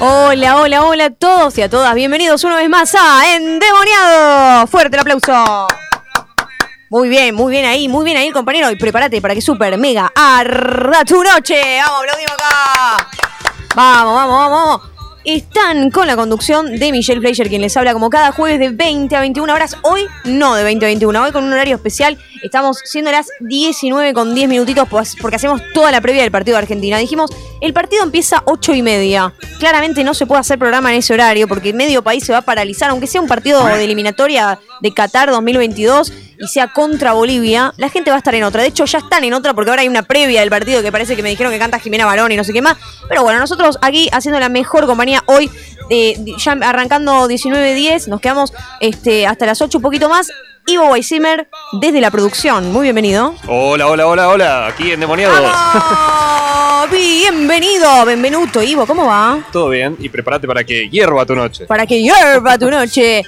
Hola, hola, hola a todos y a todas. Bienvenidos una vez más a Endemoniado. Fuerte el aplauso. Muy bien, muy bien ahí, muy bien ahí, compañero. Y prepárate para que super mega arda tu noche. Vamos, aplaudimos acá. Vamos, vamos, vamos, vamos. Están con la conducción de Michelle Fleischer, quien les habla como cada jueves de 20 a 21 horas. Hoy no de 20 a 21, hoy con un horario especial. Estamos siendo las 19 con 10 minutitos pues, porque hacemos toda la previa del partido de Argentina. Dijimos, el partido empieza 8 y media. Claramente no se puede hacer programa en ese horario porque medio país se va a paralizar, aunque sea un partido de eliminatoria de Qatar 2022 y sea contra Bolivia, la gente va a estar en otra. De hecho, ya están en otra porque ahora hay una previa del partido que parece que me dijeron que canta Jimena Barón y no sé qué más. Pero bueno, nosotros aquí haciendo la mejor compañía hoy, eh, ya arrancando 19.10, nos quedamos este, hasta las 8 un poquito más. Ivo Weisimer desde la producción. Muy bienvenido. Hola, hola, hola, hola. Aquí en Demoniados. Bienvenido, benvenuto, Ivo. ¿Cómo va? Todo bien. Y prepárate para que hierva tu noche. Para que hierva tu noche.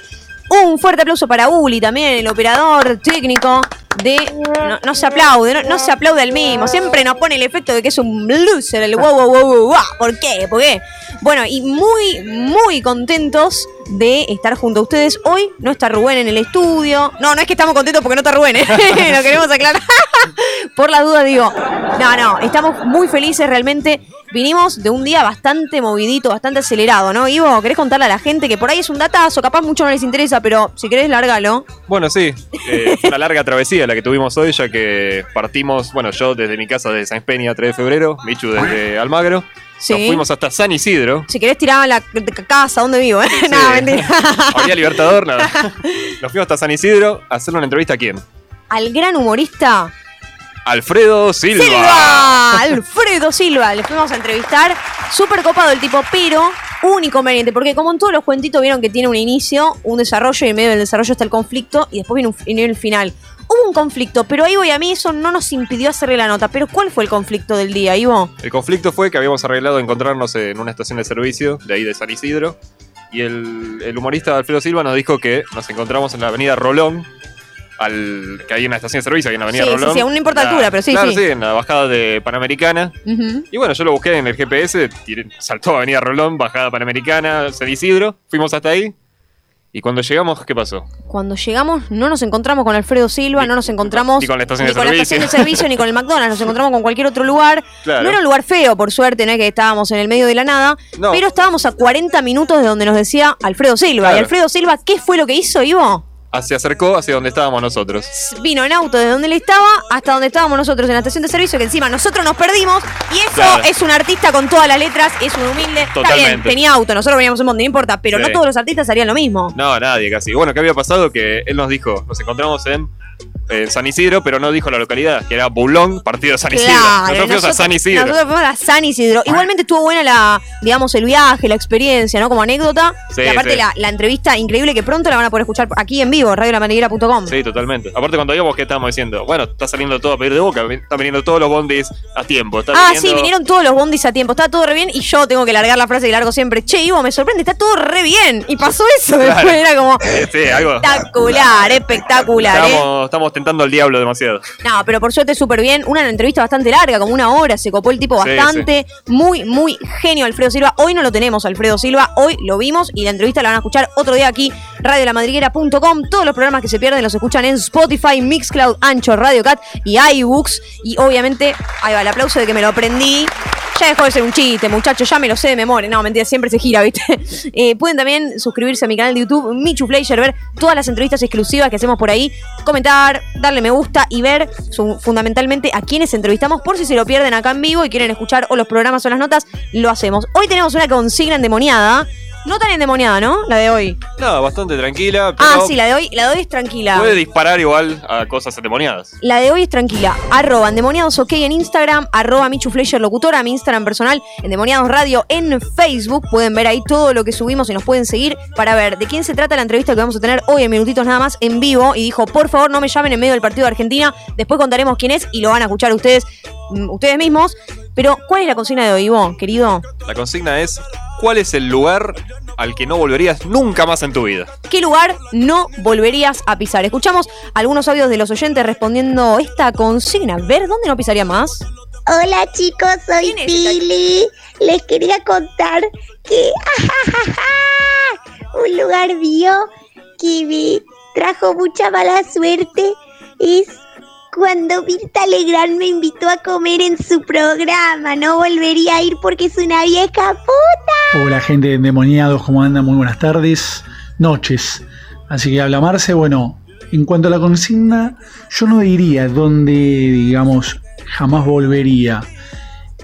Un fuerte aplauso para Uli también, el operador técnico de. No, no se aplaude, no, no se aplaude al mismo. Siempre nos pone el efecto de que es un loser, el wow, wow, wow, wow. ¿Por qué? ¿Por qué? Bueno, y muy, muy contentos de estar junto a ustedes. Hoy no está Rubén en el estudio. No, no es que estamos contentos porque no está Rubén, ¿eh? lo queremos aclarar. Por la duda digo, no, no, estamos muy felices realmente. Vinimos de un día bastante movidito, bastante acelerado, ¿no? Ivo, ¿querés contarle a la gente que por ahí es un datazo, capaz mucho no les interesa, pero si querés, lárgalo. Bueno, sí, eh, una larga travesía la que tuvimos hoy, ya que partimos, bueno, yo desde mi casa de San Peña, 3 de febrero, Michu desde Almagro. Sí. Nos fuimos hasta San Isidro. Si querés tirar a la casa donde vivo, ¿eh? Sí. Nada, mentira. Había Libertador, nada. Nos fuimos hasta San Isidro a hacerle una entrevista a quién? Al gran humorista Alfredo Silva. Silva. Alfredo Silva. Le fuimos a entrevistar. Súper copado el tipo, pero un inconveniente. Porque como en todos los cuentitos vieron que tiene un inicio, un desarrollo y en medio del desarrollo está el conflicto y después viene, un, viene el final. Hubo un conflicto, pero ahí voy a mí eso no nos impidió hacerle la nota. Pero ¿cuál fue el conflicto del día, Ivo? El conflicto fue que habíamos arreglado encontrarnos en una estación de servicio de ahí de San Isidro. Y el, el humorista Alfredo Silva nos dijo que nos encontramos en la avenida Rolón. Al, que hay una estación de servicio, hay una avenida Sí, sí, Rolón. sí, a una importa La- altura, pero sí, claro, sí. en la bajada de Panamericana. Y bueno, yo lo busqué en el GPS, saltó Avenida Rolón, bajada Panamericana, San Isidro. Fuimos hasta ahí. Y cuando llegamos, ¿qué pasó? Cuando llegamos no nos encontramos con Alfredo Silva, Ni- no nos encontramos ni con la estación ni de con la servicio. estación de servicio, ni con el McDonald's, nos encontramos con cualquier otro lugar. Claro. No era un lugar feo, por suerte, no es que estábamos en el medio de la nada, No. pero estábamos a 40 minutos de donde nos decía Alfredo Silva. Claro. Y Alfredo Silva, ¿qué fue lo que hizo, Ivo? Se acercó hacia donde estábamos nosotros. Vino en auto desde donde él estaba hasta donde estábamos nosotros en la estación de servicio, que encima nosotros nos perdimos. Y eso Claro. es un artista con todas las letras, es un humilde. Está bien, tenía auto, nosotros veníamos en Monte, no importa, pero Sí. no todos los artistas harían lo mismo. No, nadie casi. Bueno, ¿qué había pasado? Que él nos dijo, nos encontramos en, en San Isidro, pero no dijo la localidad, que era Bulón, partido de San Isidro. Claro, nosotros fuimos a San Isidro. Nosotros fuimos a San Isidro. Igualmente estuvo buena la, digamos, el viaje, la experiencia, ¿no? Como anécdota. Sí, y aparte sí. la, la entrevista increíble que pronto la van a poder escuchar aquí en vivo, radiolamaniguera.com. Sí, totalmente. Aparte cuando íbamos, ¿qué estábamos diciendo? Bueno, está saliendo todo a pedir de boca, están viniendo todos los bondis a tiempo. Está Ah, viniendo- sí, vinieron todos los bondis a tiempo. Está todo re bien. Y yo tengo que largar la frase que largo siempre. Che, Ivo, me sorprende, está todo re bien. Y pasó eso Claro. después. Era como Sí, algo. espectacular, espectacular. ¿eh? Estamos, tentando al diablo demasiado. No, pero por suerte súper bien. Una entrevista bastante larga, como una hora. Se copó el tipo Sí, bastante. Muy, muy genio Alfredo Silva. Hoy no lo tenemos, Alfredo Silva. Hoy lo vimos y la entrevista la van a escuchar otro día aquí, radiolamadriguera.com. Todos los programas que se pierden los escuchan en Spotify, Mixcloud, Ancho, Radio Cat y iBooks. Y obviamente, ahí va el aplauso de que me lo aprendí. Ya dejó de ser un chiste, muchachos, ya me lo sé de memoria. No, mentira, siempre se gira, ¿viste? Eh, pueden también suscribirse a mi canal de YouTube, Michu Fleischer, ver todas las entrevistas exclusivas que hacemos por ahí, comentar, darle me gusta y ver fundamentalmente a quienes entrevistamos por si se lo pierden acá en vivo y quieren escuchar o los programas o las notas, lo hacemos. Hoy tenemos una consigna endemoniada No tan endemoniada, ¿no? La de hoy. No, bastante tranquila. Pero Ah, sí, la de hoy, la de hoy es tranquila. Puede disparar igual a cosas endemoniadas. La de hoy es tranquila. Arroba endemoniados ok en Instagram, arroba Michu Fleischer locutora, mi Instagram personal, endemoniados radio en Facebook. Pueden ver ahí todo lo que subimos y nos pueden seguir para ver de quién se trata la entrevista que vamos a tener hoy en minutitos nada más en vivo. Y dijo, por favor, no me llamen en medio del partido de Argentina. Después contaremos quién es y lo van a escuchar ustedes, mm, ustedes mismos. Pero, ¿cuál es la consigna de hoy, Ivo, querido? La consigna es: ¿cuál es el lugar al que no volverías nunca más en tu vida? ¿Qué lugar no volverías a pisar? Escuchamos algunos audios de los oyentes respondiendo esta consigna. Ver dónde no pisaría más. Hola chicos, soy ¿Quién es esta Pili. Les quería contar que un lugar mío que me trajo mucha mala suerte es cuando Mirta Legrand me invitó a comer en su programa. No volvería a ir porque es una vieja puta. Hola gente de endemoniados, ¿cómo andan? Muy buenas tardes, noches. Así que habla Marce, bueno, en cuanto a la consigna, yo no diría dónde, digamos, jamás volvería.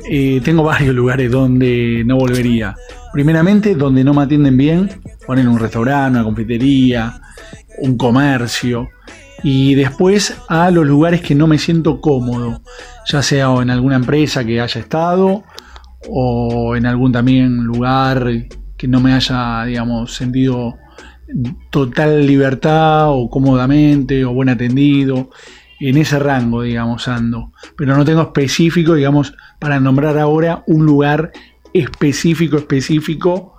Eh, tengo varios lugares donde no volvería. Primeramente, donde no me atienden bien, ponen un restaurante, una confitería, un comercio. Y después a los lugares que no me siento cómodo, ya sea en alguna empresa que haya estado o en algún también lugar que no me haya, digamos, sentido total libertad o cómodamente o buen atendido. En ese rango, digamos, ando. Pero no tengo específico, digamos, para nombrar ahora un lugar específico, específico,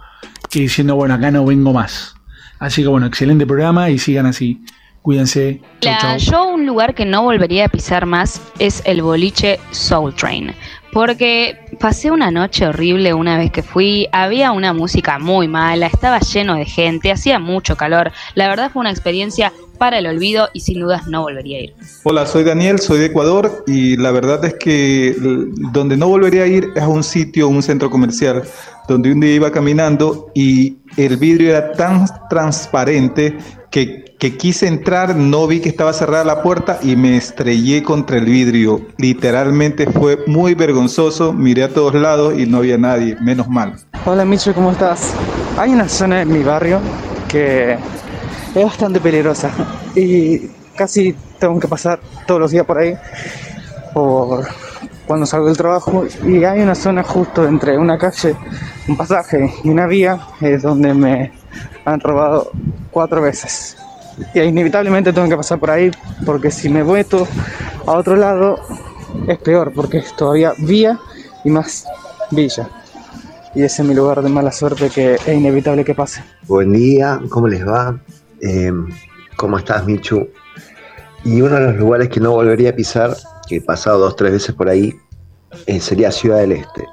que diciendo, bueno, acá no vengo más. Así que bueno, excelente programa y sigan así. Cuídense. Chau, La- chau. yo un lugar que no volvería a pisar más es el boliche Soul Train. Porque pasé una noche horrible una vez que fui, había una música muy mala, estaba lleno de gente, hacía mucho calor. La verdad fue una experiencia para el olvido y sin dudas no volvería a ir. Hola, soy Daniel, soy de Ecuador y la verdad es que donde no volvería a ir es a un sitio, un centro comercial, donde un día iba caminando y el vidrio era tan transparente que, que quise entrar, no vi que estaba cerrada la puerta y me estrellé contra el vidrio. Literalmente fue muy vergonzoso, miré a todos lados y no había nadie, menos mal. Hola Micho, ¿cómo estás? Hay una zona en mi barrio que es bastante peligrosa y casi tengo que pasar todos los días por ahí por cuando salgo del trabajo y hay una zona justo entre una calle, un pasaje y una vía es donde me han robado cuatro veces. Y inevitablemente tengo que pasar por ahí porque si me meto a otro lado es peor porque es todavía vía y más villa y ese es mi lugar de mala suerte que es inevitable que pase. Buen día, ¿cómo les va? Eh, ¿Cómo estás, Michu? Y uno de los lugares que no volvería a pisar, que he pasado dos tres veces por ahí, eh, sería Ciudad del Este.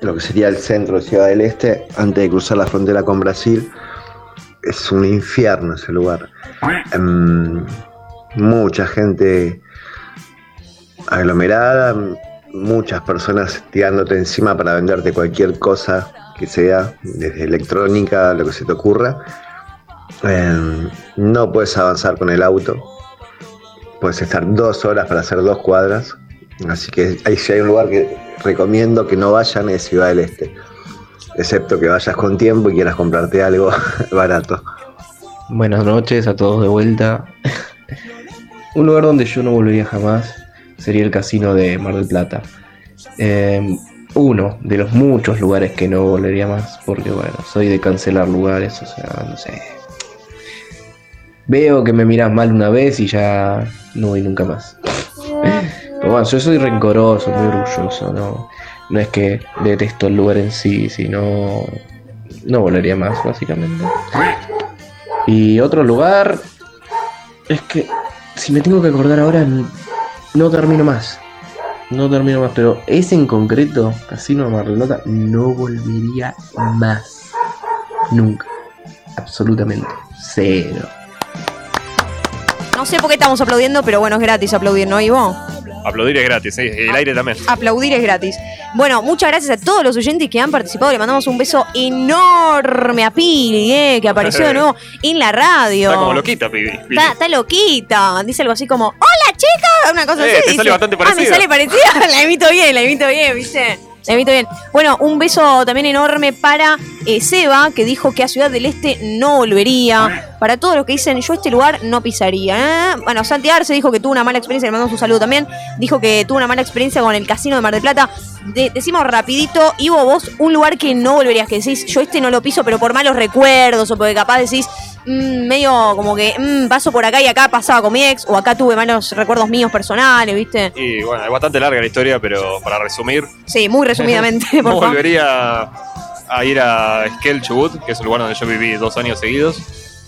Lo que sería el centro de Ciudad del Este, antes de cruzar la frontera con Brasil. Es un infierno ese lugar. Em, mucha gente aglomerada, muchas personas tirándote encima para venderte cualquier cosa que sea, desde electrónica, lo que se te ocurra. Em, no puedes avanzar con el auto. Puedes estar dos horas para hacer dos cuadras. Así que ahí sí hay un lugar que recomiendo que no vayan es Ciudad del Este. Excepto que vayas con tiempo y quieras comprarte algo barato. Buenas noches a todos de vuelta. Un lugar donde yo no volvería jamás sería el casino de Mar del Plata. Eh, uno de los muchos lugares que no volvería más, porque bueno, soy de cancelar lugares, o sea, no sé. Veo que me miras mal una vez y ya no voy nunca más. Pero bueno, yo soy rencoroso, muy orgulloso, ¿no? No es que detesto el lugar en sí, sino no volvería más, básicamente. Y otro lugar es que si me tengo que acordar ahora no termino más. No termino más, pero ese en concreto, Casino de Mar del Plata, no volvería más. Nunca. Absolutamente. Cero. No sé por qué estamos aplaudiendo, pero bueno, es gratis aplaudir, ¿no, Ivo? Aplaudir es gratis, y el aire también. Aplaudir es gratis. Bueno, muchas gracias a todos los oyentes que han participado. Le mandamos un beso enorme a Pili, eh, que apareció de nuevo en la radio. Está como loquita. Pibi. Está, está loquita. Dice algo así como, hola chicas, una cosa Eh, así. te dice. sale bastante Ah, me parecida. sale parecida. la imito bien, la imito bien, ¿viste? Invito bien. Bueno, un beso también enorme para eh, Seba, que dijo que a Ciudad del Este no volvería. Para todos los que dicen, yo este lugar no pisaría. ¿eh? Bueno, Santi Arce dijo que tuvo una mala experiencia, le mandamos un saludo también. Dijo que tuvo una mala experiencia con el casino de Mar del Plata. De- decimos rapidito, Ivo, vos, un lugar que no volverías, que decís, yo este no lo piso, pero por malos recuerdos, o porque capaz decís, mm, medio como que mm, paso por acá y acá pasaba con mi ex, o acá tuve malos recuerdos míos personales, ¿viste? Y bueno, es bastante larga la historia, pero para resumir, Sí, muy resumidamente, por favor. volvería a ir a Esquel Chubut, que es un lugar donde yo viví dos años seguidos,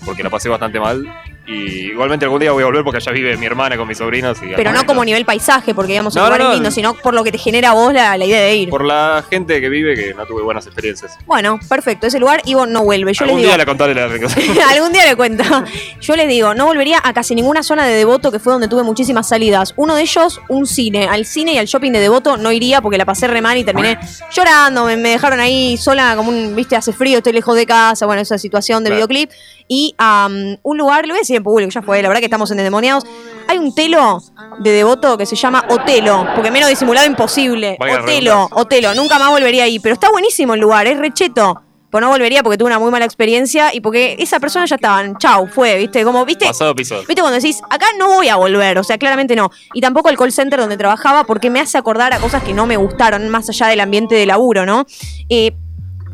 porque la pasé bastante mal. Y igualmente algún día voy a volver porque allá vive mi hermana con mis sobrinos. Y Pero no como nivel paisaje, porque digamos un No, no, lugar no. lindo, sino por lo que te genera a vos la, la idea de ir. Por la gente que vive que no tuve buenas experiencias. Bueno, perfecto, ese lugar Ivo no vuelve. Yo les algún digo, día le contaré la. Algún día le cuento. Yo les digo, no volvería a casi ninguna zona de Devoto que fue donde tuve muchísimas salidas. Uno de ellos, un cine. Al cine y al shopping de Devoto no iría porque la pasé re mal y terminé llorando. Me, me dejaron ahí sola, como un, viste, hace frío, estoy lejos de casa. Bueno, esa situación de Claro. videoclip. Y am, un lugar, lo voy a decir en público, ya fue, la verdad que estamos en Endemoniados. Hay un telo de Devoto que se llama Otelo, porque menos disimulado imposible. Otelo. Otelo. Nunca más volvería ahí. Pero está buenísimo el lugar, es recheto. Pues no volvería porque tuve una muy mala experiencia y porque esa persona ya estaban, chau, fue, viste, como, viste, Pasado piso. viste cuando decís, acá no voy a volver, o sea, claramente no. Y tampoco el call center donde trabajaba porque me hace acordar a cosas que no me gustaron, más allá del ambiente de laburo, ¿no? Eh,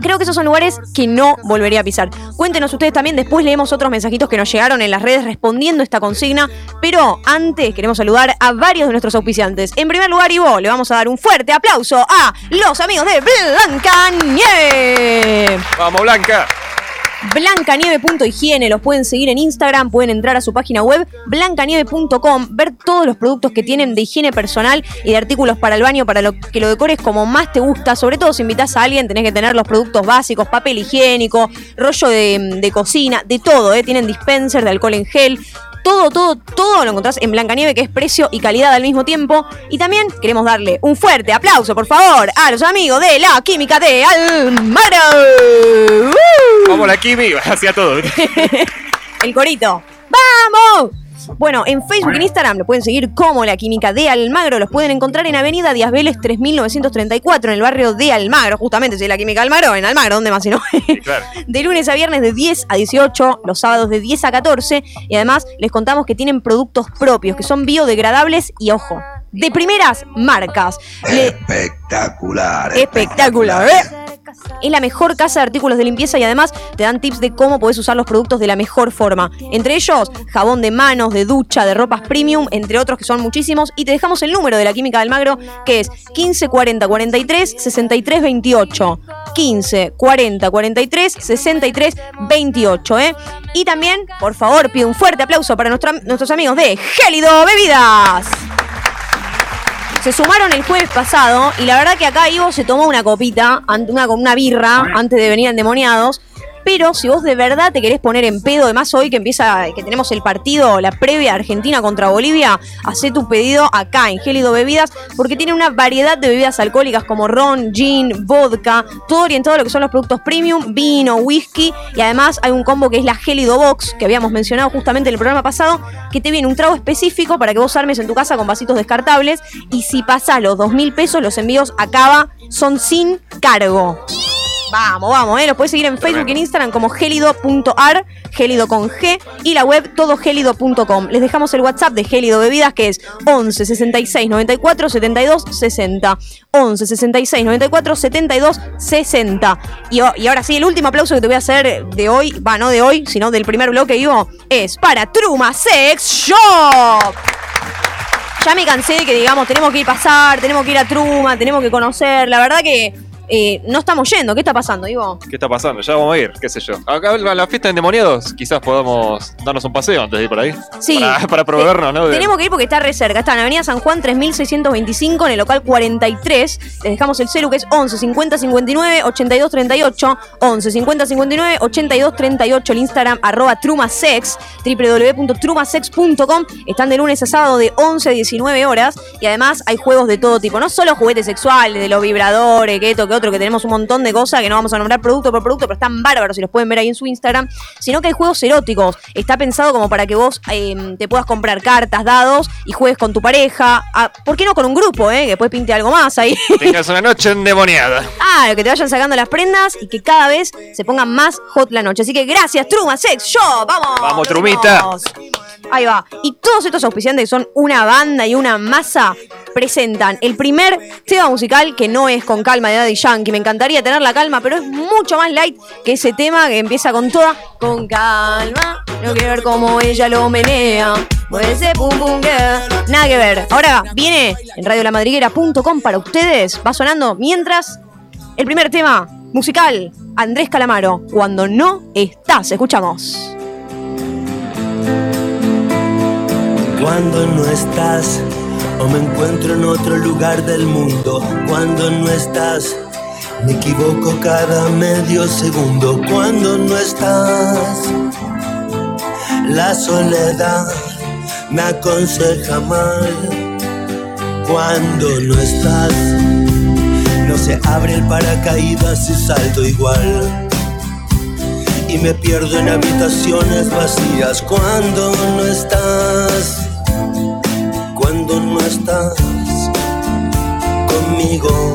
Creo que esos son lugares que no volvería a pisar. Cuéntenos ustedes también, después leemos otros mensajitos que nos llegaron en las redes respondiendo esta consigna, pero antes queremos saludar a varios de nuestros auspiciantes. En primer lugar, Ivo, le vamos a dar un fuerte aplauso a los amigos de Blanca Nieve. ¡Vamos, Blanca! Blancanieve.higiene, los pueden seguir en Instagram, pueden entrar a su página web blancanieve.com, ver todos los productos que tienen de higiene personal y de artículos para el baño para lo que lo decores como más te gusta. Sobre todo si invitas a alguien, tenés que tener los productos básicos, papel higiénico, rollo de, de cocina, de todo, ¿eh? tienen dispenser de alcohol en gel. Todo, todo, todo lo encontrás en Blancanieve, que es precio y calidad al mismo tiempo. Y también queremos darle un fuerte aplauso, por favor, a los amigos de la Química de Almaro. ¡Uh! Vamos la Kimi, hacía todo. El corito. ¡Vamos! Bueno, en Facebook y en Instagram lo pueden seguir como La Química de Almagro. Los pueden encontrar en Avenida Díaz Vélez 3934, en el barrio de Almagro. Justamente, si es La Química de Almagro, en Almagro, ¿dónde más si no? claro. De lunes a viernes de 10 a 18, los sábados de 10 a 14. Y además les contamos que tienen productos propios, que son biodegradables y, ojo, de primeras marcas. Le- Espectacular. Espectacular, ¿eh? Es la mejor casa de artículos de limpieza y además te dan tips de cómo podés usar los productos de la mejor forma. Entre ellos, jabón de manos, de ducha, de ropas premium, entre otros que son muchísimos. Y te dejamos el número de la Química del Magro, que es 15 40 43 63 28. 15 40 43 63 28, ¿eh? Y también, por favor, pido un fuerte aplauso para nuestra- nuestros amigos de Gélido Bebidas. Se sumaron el jueves pasado y la verdad que acá Ivo se tomó una copita, una, con una birra, antes de venir endemoniados. Pero si vos de verdad te querés poner en pedo, además hoy que empieza, que tenemos el partido, la previa Argentina contra Bolivia, hacé tu pedido acá en Gélido Bebidas, porque tiene una variedad de bebidas alcohólicas como ron, gin, vodka, todo orientado a lo que son los productos premium, vino, whisky, y además hay un combo que es la Gélido Box, que habíamos mencionado justamente en el programa pasado, que te viene un trago específico para que vos armes en tu casa con vasitos descartables, y si pasás los dos mil pesos, los envíos acaba, son sin cargo. Vamos, vamos, ¿eh? Los puedes seguir en Facebook y en Instagram como gélido.ar, gélido con G, y la web todogélido.com. Les dejamos el WhatsApp de Gélido Bebidas que es 11 66 94 72 60. 11 66 94 72 60. Y, o- y ahora sí, el último aplauso que te voy a hacer de hoy, va, no de hoy, sino del primer bloque, Ivo, es para Truma Sex Shop. Ya me cansé de que digamos, tenemos que ir a pasar, tenemos que ir a Truma, tenemos que conocer. La verdad que eh, no estamos yendo. ¿Qué está pasando, Ivo? ¿Qué está pasando? Ya vamos a ir, qué sé yo. Acá a la fiesta de endemoniados, quizás podamos darnos un paseo antes de ir por ahí. Sí. Para, para proveernos, ¿no? De- Tenemos que ir porque está re cerca. Está en Avenida San Juan 3625, en el local 43. Les dejamos el celu que es 11 50 59 82 38. 11 50 59 82 38. El Instagram arroba trumasex, www.trumasex.com. Están de lunes a sábado de 11 a 19 horas. Y además hay juegos de todo tipo. No solo juguetes sexuales, de los vibradores, que esto, que otro, que tenemos un montón de cosas que no vamos a nombrar producto por producto, pero están bárbaros y los pueden ver ahí en su Instagram, sino que hay juegos eróticos. Está pensado como para que vos eh, te puedas comprar cartas, dados y juegues con tu pareja. Ah, ¿Por qué no con un grupo, eh? Que después pinte algo más ahí. Tengas una noche endemoniada. Ah, que te vayan sacando las prendas y que cada vez se ponga más hot la noche. Así que gracias, Truma Sex Shop. Vamos. Vamos, Trumita. vamos. Ahí va. Y todos estos auspiciantes que son una banda y una masa presentan el primer tema musical que no es con calma de Daddy Yankee. Me encantaría tener la calma, pero es mucho más light que ese tema que empieza con toda con calma. No quiero ver cómo ella lo menea. Mueve ese pum pum girl. Nada que ver. Ahora viene en radiolamadriguera.com para ustedes. Va sonando mientras el primer tema musical, Andrés Calamaro, cuando no estás. Escuchamos. Cuando no estás o me encuentro en otro lugar del mundo. Cuando no estás, me equivoco cada medio segundo. Cuando no estás, la soledad me aconseja mal. Cuando no estás, no se abre el paracaídas y salto igual. Y me pierdo en habitaciones vacías cuando no estás cuando no estás conmigo,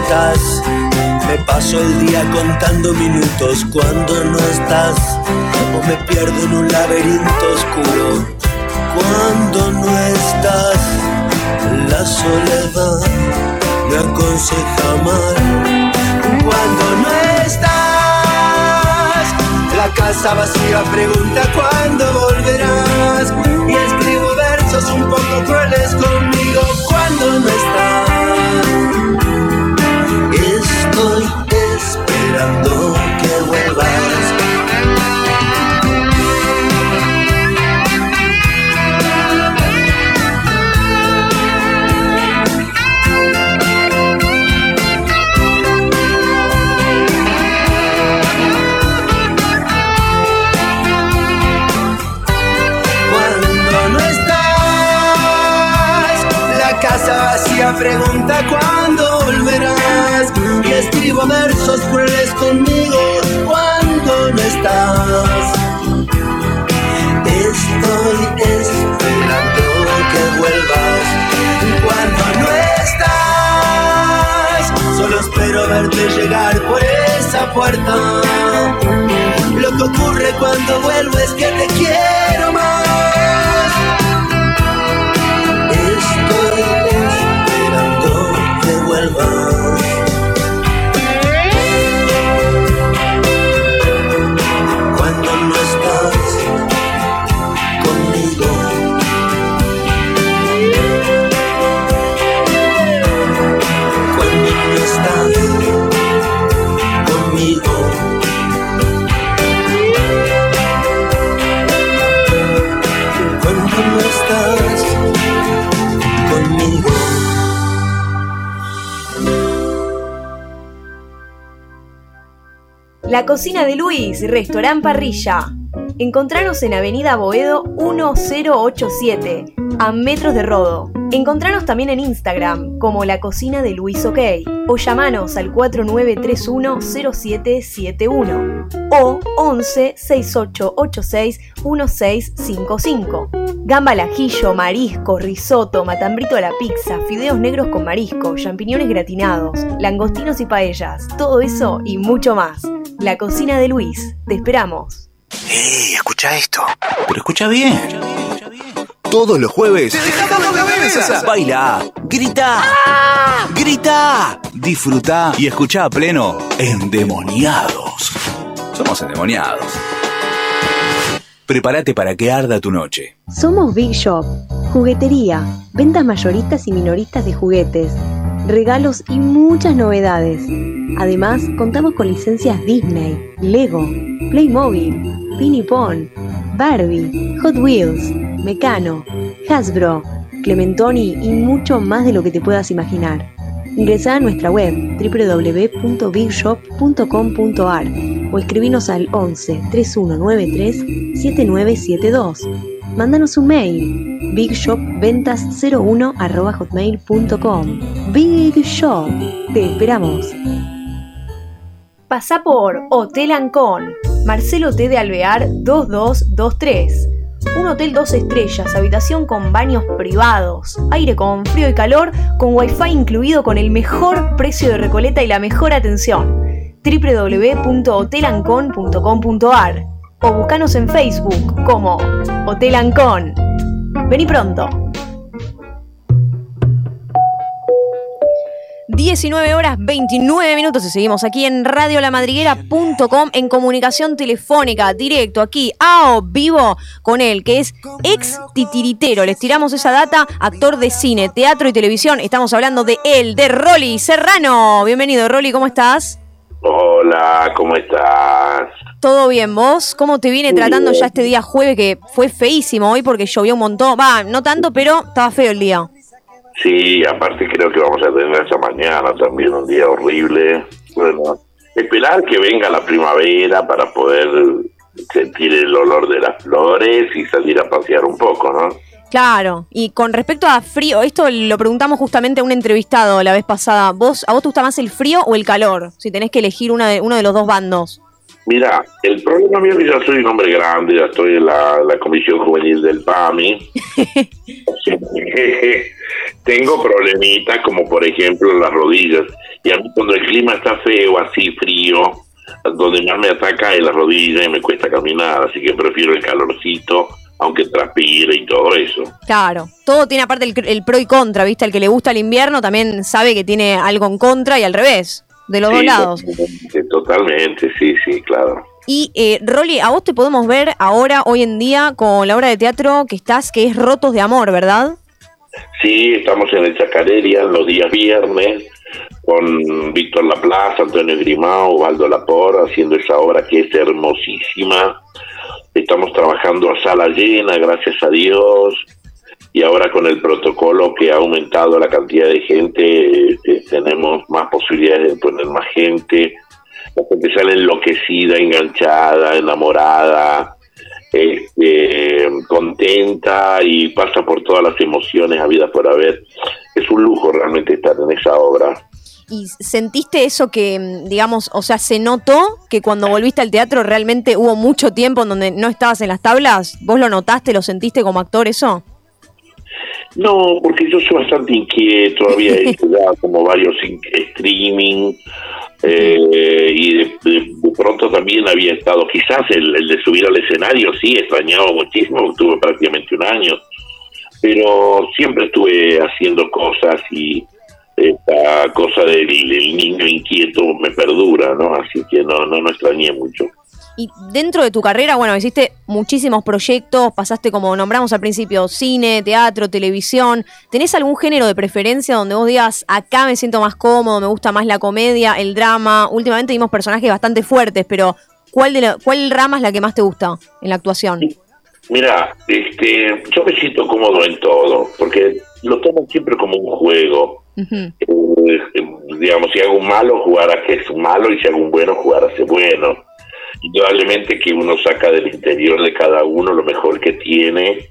Estás, me paso el día contando minutos. Cuando no estás, o me pierdo en un laberinto oscuro. Cuando no estás, la soledad me aconseja mal. Cuando no estás, la casa vacía pregunta cuándo volverás. Y escribo versos un poco crueles conmigo cuando no estás. Estoy esperando que vuelvas. Cuando no estás, la casa vacía pregunta cuándo volverás. Escribo versos crueles conmigo cuando no estás. Estoy esperando que vuelvas. Cuando no estás, solo espero verte llegar por esa puerta. Lo que ocurre cuando vuelvo es que te quiero más. Estoy esperando que vuelvas. La cocina de Luis, restaurant parrilla. Encontranos en Avenida Boedo 1087, a metros de Rodo. Encontranos también en Instagram como La Cocina de Luis OK o llamanos al 4931-0771 o 11 6886 1655. Gamba al ajillo, marisco, risotto, matambrito a la pizza, fideos negros con marisco, champiñones gratinados, langostinos y paellas, todo eso y mucho más. La Cocina de Luis, te esperamos. ¡Ey, escucha esto! Pero escucha bien. Todos los jueves. Baila, grita, grita, disfruta y escucha a pleno Endemoniados. Somos endemoniados. Prepárate para que arda tu noche. Somos Big Shop, juguetería, ventas mayoristas y minoristas de juguetes. regalos y muchas novedades. Además, contamos con licencias Disney, Lego, Playmobil, Pinipon, Barbie, Hot Wheels, Mecano, Hasbro, Clementoni y mucho más de lo que te puedas imaginar. Ingresa a nuestra web www.bigshop.com.ar o escribinos al 11 3193 7972. Mándanos un mail bigshopventas01 Big Shop, te esperamos. Pasa por Hotel Ancon, Marcelo T. de Alvear 2223. Un hotel dos estrellas, habitación con baños privados, aire con frío y calor, con wifi incluido con el mejor precio de Recoleta y la mejor atención. www.hotelancon.com.ar o buscanos en Facebook como Hotel Ancon. Vení pronto. 19 horas 29 minutos y seguimos aquí en radiolamadriguera.com en comunicación telefónica, directo aquí, a vivo con él, que es ex titiritero. Les tiramos esa data, actor de cine, teatro y televisión. Estamos hablando de él, de Rolly Serrano. Bienvenido, Rolly, ¿cómo estás? Hola, ¿cómo estás? ¿Todo bien? ¿Vos? ¿Cómo te viene tratando ya este día jueves que fue feísimo hoy porque llovió un montón? Va, no tanto, pero estaba feo el día. Sí, aparte creo que vamos a tener esta mañana también un día horrible. Bueno, esperar que venga la primavera para poder sentir el olor de las flores y salir a pasear un poco, ¿no? Claro, y con respecto a frío, esto lo preguntamos justamente a un entrevistado la vez pasada. ¿Vos, ¿A vos te gusta más el frío o el calor? Si tenés que elegir una de, uno de los dos bandos. Mira, el problema mío es que ya soy un hombre grande, ya estoy en la, la comisión juvenil del PAMI. Tengo problemitas como por ejemplo las rodillas. Y a mí cuando el clima está feo, así frío, donde más me ataca es la rodilla y me cuesta caminar, así que prefiero el calorcito, aunque transpire y todo eso. Claro, todo tiene aparte el, el pro y contra, ¿viste? El que le gusta el invierno también sabe que tiene algo en contra y al revés, de los dos lados. Totalmente, sí, sí, claro. Y eh, Rolly, a vos te podemos ver ahora, hoy en día, con la obra de teatro que estás, que es Rotos de Amor, ¿verdad? Sí, estamos en el Chacareria los días viernes con Víctor Laplaza, Antonio Grimao, Valdo Lapor, haciendo esa obra que es hermosísima. Estamos trabajando a sala llena, gracias a Dios. Y ahora con el protocolo que ha aumentado la cantidad de gente, este, tenemos más posibilidades de poner más gente. La gente sale enloquecida, enganchada, enamorada, este, contenta y pasa por todas las emociones habidas por haber. Es un lujo realmente estar en esa obra. ¿Y sentiste eso que, digamos, o sea, se notó que cuando volviste al teatro realmente hubo mucho tiempo en donde no estabas en las tablas? ¿Vos lo notaste, lo sentiste como actor eso? No, porque yo soy bastante inquieto, había hecho ya como varios in- streaming eh, y de, pronto también había estado, quizás el, el de subir al escenario, sí, extrañaba muchísimo, tuve prácticamente un año, pero siempre estuve haciendo cosas y esta cosa del, del niño inquieto me perdura, ¿no? Así que no, no, no extrañé mucho. Y dentro de tu carrera, bueno, hiciste muchísimos proyectos, pasaste como nombramos al principio, cine, teatro, televisión. ¿Tenés algún género de preferencia donde vos digas, acá me siento más cómodo, me gusta más la comedia, el drama? Últimamente vimos personajes bastante fuertes, pero ¿cuál, de la- ¿cuál rama es la que más te gusta en la actuación? Mira, este, yo me siento cómodo en todo, porque lo tomo siempre como un juego. Eh, eh, digamos, si hago un malo, jugar a que es un malo, y si hago un bueno, jugar a ser bueno. Indudablemente que uno saca del interior de cada uno lo mejor que tiene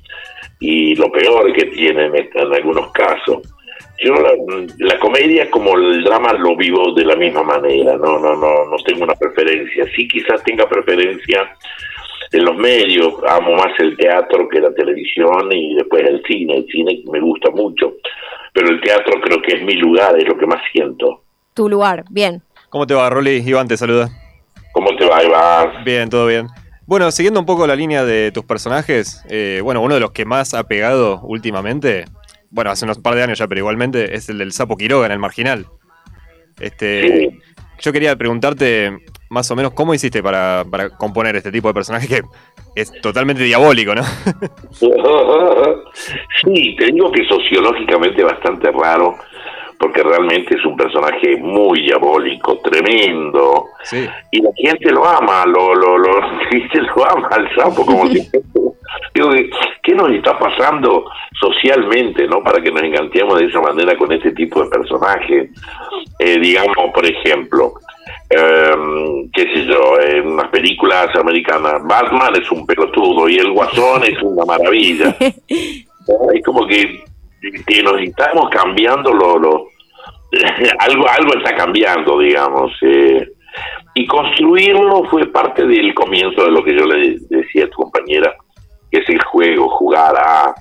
y lo peor que tiene en, en algunos casos. Yo la, la comedia como el drama lo vivo de la misma manera, no, no, no, no tengo una preferencia. Sí, quizás tenga preferencia en los medios, amo más el teatro que la televisión y después el cine. El cine me gusta mucho, pero el teatro creo que es mi lugar, es lo que más siento. Tu lugar, bien. ¿Cómo te va, Rolly? Iván te saluda. ¿Cómo te va, Iván? Bien, todo bien. Bueno, siguiendo un poco la línea de tus personajes, eh, bueno, uno de los que más ha pegado últimamente, bueno, hace unos par de años ya, pero igualmente, es el del Sapo Quiroga en el Marginal. Este, Yo quería preguntarte más o menos cómo hiciste para, para componer este tipo de personaje que es totalmente diabólico, ¿no? Sí, te digo que sociológicamente bastante raro, porque realmente es un personaje muy diabólico, tremendo, y la gente lo ama, lo, lo, lo, lo ama al sapo, como si... Digo, ¿qué nos está pasando socialmente, no? Para que nos enganteemos de esa manera con este tipo de personajes. Eh, digamos, por ejemplo, eh, qué sé yo, en las películas americanas, Batman es un pelotudo y el Guasón es una maravilla. Es como que, que nos estamos cambiando lo, algo algo está cambiando, digamos. Eh, y construirlo fue parte del comienzo de lo que yo le decía a tu compañera, que es el juego, jugar a...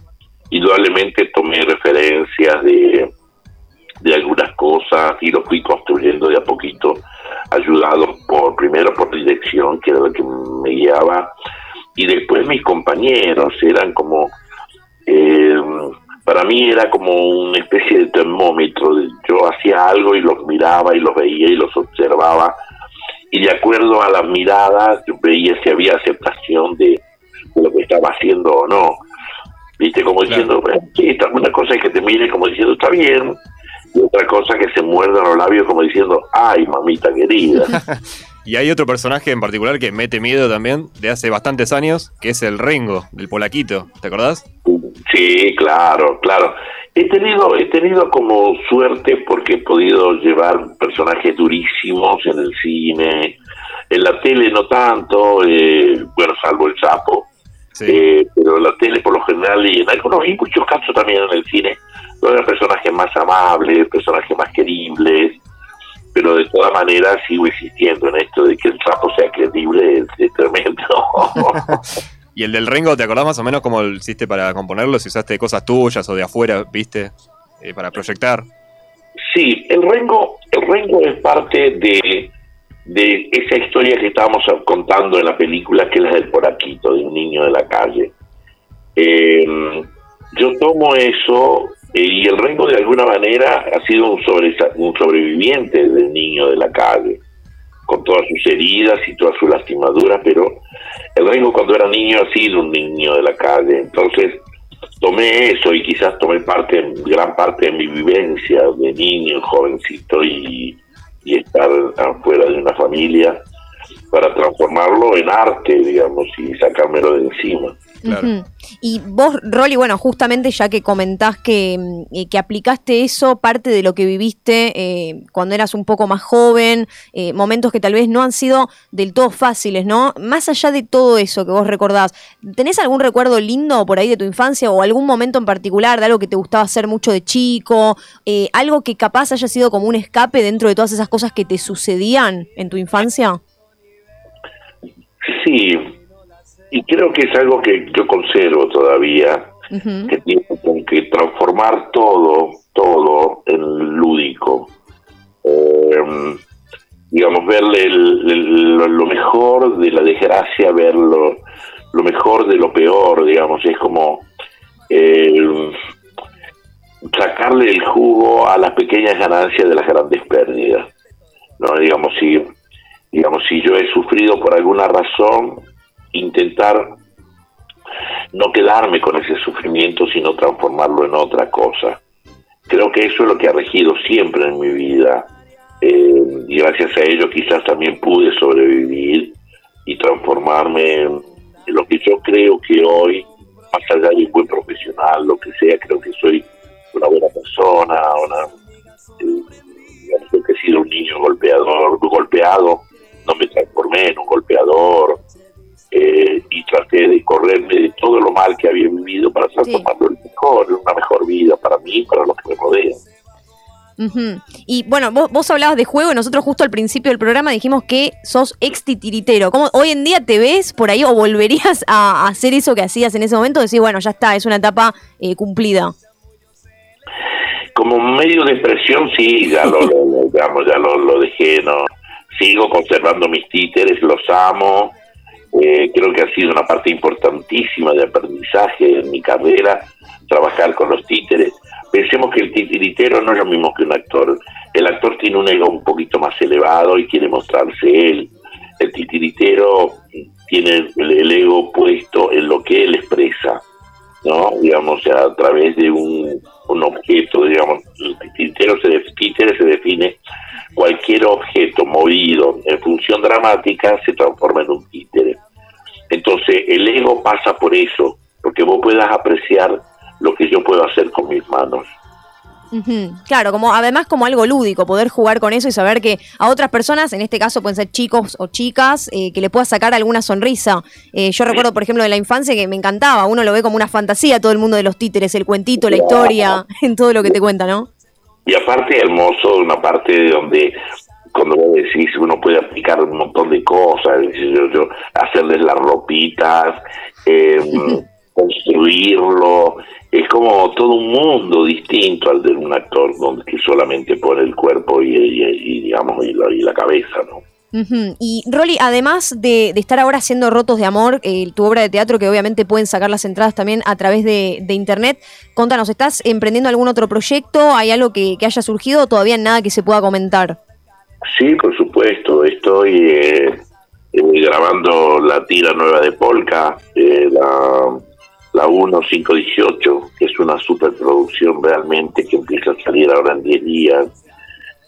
Indudablemente tomé referencias de, de algunas cosas y lo fui construyendo de a poquito, ayudado por primero por dirección, que era lo que me guiaba, y después mis compañeros eran como eh, para mí era como una especie de termómetro. Yo hacía algo y los miraba y los veía y los observaba. Y de acuerdo a las miradas, yo veía si había aceptación de, lo que estaba haciendo o no. Viste, como diciendo, sí, una cosa es que te mire como diciendo, está bien. Y otra cosa que se muerda los labios como diciendo, ay, mamita querida. Y hay otro personaje en particular que mete miedo también, de hace bastantes años, que es el Rengo, del Polaquito. ¿Te acordás? Sí, claro, claro. He tenido, he tenido como suerte porque he podido llevar personajes durísimos en el cine, en la tele no tanto, eh, bueno, salvo el sapo, eh, pero en la tele por lo general y en algunos y muchos casos también en el cine, eran personajes más amables, personajes más queribles, pero de todas maneras sigo insistiendo en esto de que el sapo sea creíble, es, tremendo. ¿Y el del Rengo, te acordás más o menos cómo lo hiciste para componerlo? Si usaste cosas tuyas o de afuera, viste, eh, para proyectar. Sí, el Rengo, el Rengo es parte de, de esa historia que estábamos contando en la película, que es la del poraquito, de un niño de la calle. Eh, yo tomo eso y el Rengo de alguna manera ha sido un, sobre, un sobreviviente del niño de la calle, con todas sus heridas y todas sus lastimaduras, pero el Rengo cuando era niño ha sido un niño de la calle, entonces tomé eso y quizás tomé parte, gran parte de mi vivencia de niño, jovencito y, y estar afuera de una familia para transformarlo en arte, digamos, y sacármelo de encima. Y vos, Rolly, bueno, justamente ya que comentás que, mm, que aplicaste eso, parte de lo que viviste eh, cuando eras un poco más joven, eh, momentos que tal vez no han sido del todo fáciles, ¿no? Más allá de todo eso que vos recordás, ¿tenés algún recuerdo lindo por ahí de tu infancia o algún momento en particular de algo que te gustaba hacer mucho de chico? Eh, algo que capaz haya sido como un escape dentro de todas esas cosas que te sucedían en tu infancia? Sí, y creo que es algo que yo conservo todavía, que tiene que transformar todo, todo en lúdico. Em, digamos, verle lo mejor de la desgracia, ver lo, mejor de lo peor, digamos, es como em, sacarle el jugo a las pequeñas ganancias de las grandes pérdidas. ¿no? Digamos, si, digamos, si yo he sufrido por alguna razón, intentar no quedarme con ese sufrimiento, sino transformarlo en otra cosa. Creo que eso es lo que ha regido siempre en mi vida eh, y gracias a ello quizás también pude sobrevivir y transformarme en, lo que yo creo que hoy, más allá de un buen profesional, lo que sea, creo que soy una buena persona, una, eh, que he sido un niño golpeador, golpeado, no me transformé en un golpeador, eh, y traté de correrme de todo lo mal que había vivido para transformarlo en mejor, una mejor vida para mí y para los que me rodean. Y bueno, vos, vos, hablabas de juego y nosotros justo al principio del programa dijimos que sos ex titiritero. ¿Cómo hoy en día te ves por ahí o volverías a hacer eso que hacías en ese momento? Decir, bueno, ya está, es una etapa eh, cumplida. Como medio de expresión, sí, ya lo, digamos, ya lo, lo dejé, no. Sigo conservando mis títeres, los amo, eh, creo que ha sido una parte importantísima de aprendizaje en mi carrera, trabajar con los títeres. Pensemos que el titiritero no es lo mismo que un actor. El actor tiene un ego un poquito más elevado y quiere mostrarse él. El titiritero tiene el, ego puesto en lo que él expresa. ¿no? Digamos, a través de un, objeto, digamos, el tintero se, títere se define cualquier objeto movido en función dramática se transforma en un títere. Entonces, el ego pasa por eso, porque vos puedas apreciar lo que yo puedo hacer con mis manos. Claro, como además como algo lúdico, poder jugar con eso y saber que a otras personas, en este caso pueden ser chicos o chicas, eh, que le pueda sacar alguna sonrisa. Eh, yo recuerdo, por ejemplo, de la infancia que me encantaba, uno lo ve como una fantasía, todo el mundo de los títeres, el cuentito, la historia, en todo lo que te cuenta, ¿no? Y aparte hermoso, una parte donde cuando vos decís uno puede aplicar un montón de cosas, yo, yo, hacerles las ropitas, eh, construirlo, es como todo un mundo distinto al de un actor donde que solamente pone el cuerpo y, y- y, digamos y la, y la cabeza, ¿no? Ujú. Y Rolly, además de, estar ahora haciendo Rotos de Amor, eh, tu obra de teatro, que obviamente pueden sacar las entradas también a través de, internet, contanos, ¿estás emprendiendo algún otro proyecto? ¿Hay algo que, haya surgido o todavía nada que se pueda comentar? Sí, por supuesto. Estoy eh, grabando la tira nueva de Polka, eh, la, la 1518, que es una superproducción realmente que empieza a salir ahora en 10 días,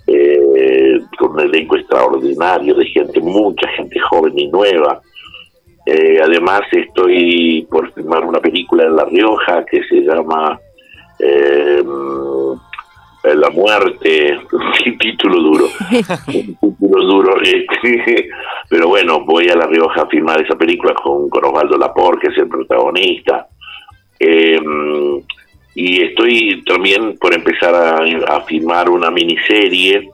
eh, con un elenco extraordinario de gente, mucha gente joven y nueva. Eh, además, estoy por filmar una película en La Rioja que se llama eh, La Muerte, título duro título duro. este, pero bueno, voy a La Rioja a filmar esa película con, con Osvaldo Lapor, que es el protagonista. Eh, y estoy también por empezar a, a filmar una miniserie.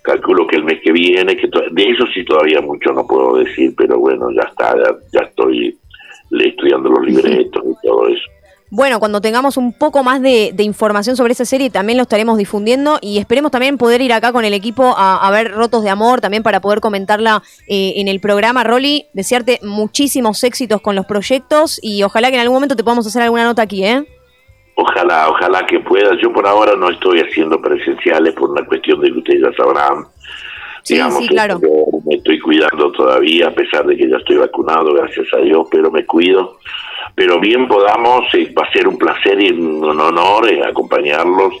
Calculo que el mes que viene, que de eso sí todavía mucho no puedo decir, pero bueno, ya está, ya, ya estoy estudiando los libretos y todo eso. Bueno, cuando tengamos un poco más de, de información sobre esa serie, también lo estaremos difundiendo y esperemos también poder ir acá con el equipo a, a ver Rotos de Amor, también para poder comentarla eh, en el programa. Rolly, desearte muchísimos éxitos con los proyectos y ojalá que en algún momento te podamos hacer alguna nota aquí, ¿eh? Ojalá, ojalá que pueda. Yo por ahora no estoy haciendo presenciales por una cuestión de que ustedes ya sabrán. Sí, sí, que claro. yo me estoy cuidando todavía, a pesar de que ya estoy vacunado, gracias a Dios, pero me cuido. Pero bien podamos, eh, va a ser un placer y un honor eh, acompañarlos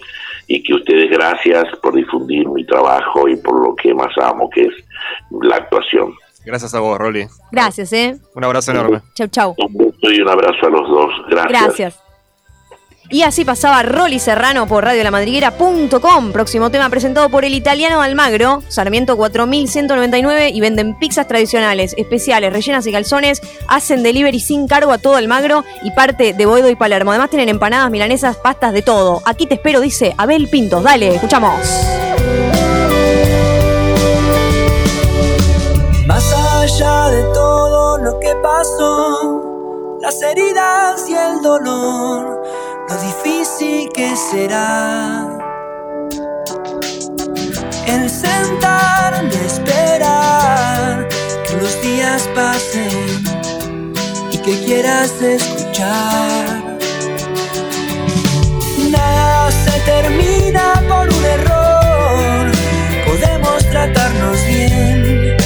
y que ustedes gracias por difundir mi trabajo y por lo que más amo, que es la actuación. Gracias a vos, Rolly. Gracias, ¿eh? Un abrazo enorme. Chau, chau. Un beso y un abrazo a los dos. Gracias. Gracias. Y así pasaba Rolly Serrano por radiolamadriguera.com. Próximo tema presentado por el italiano Almagro, Sarmiento 4199 y venden pizzas tradicionales, especiales, rellenas y calzones. Hacen delivery sin cargo a todo Almagro y parte de Boedo y Palermo. Además tienen empanadas, milanesas, pastas de todo. Aquí te espero, dice Abel Pintos. Dale, escuchamos. Más allá de todo lo que pasó, las heridas y el dolor, lo difícil que será el sentarme a esperar que los días pasen y que quieras escuchar. Nada se termina por un error, podemos tratarnos bien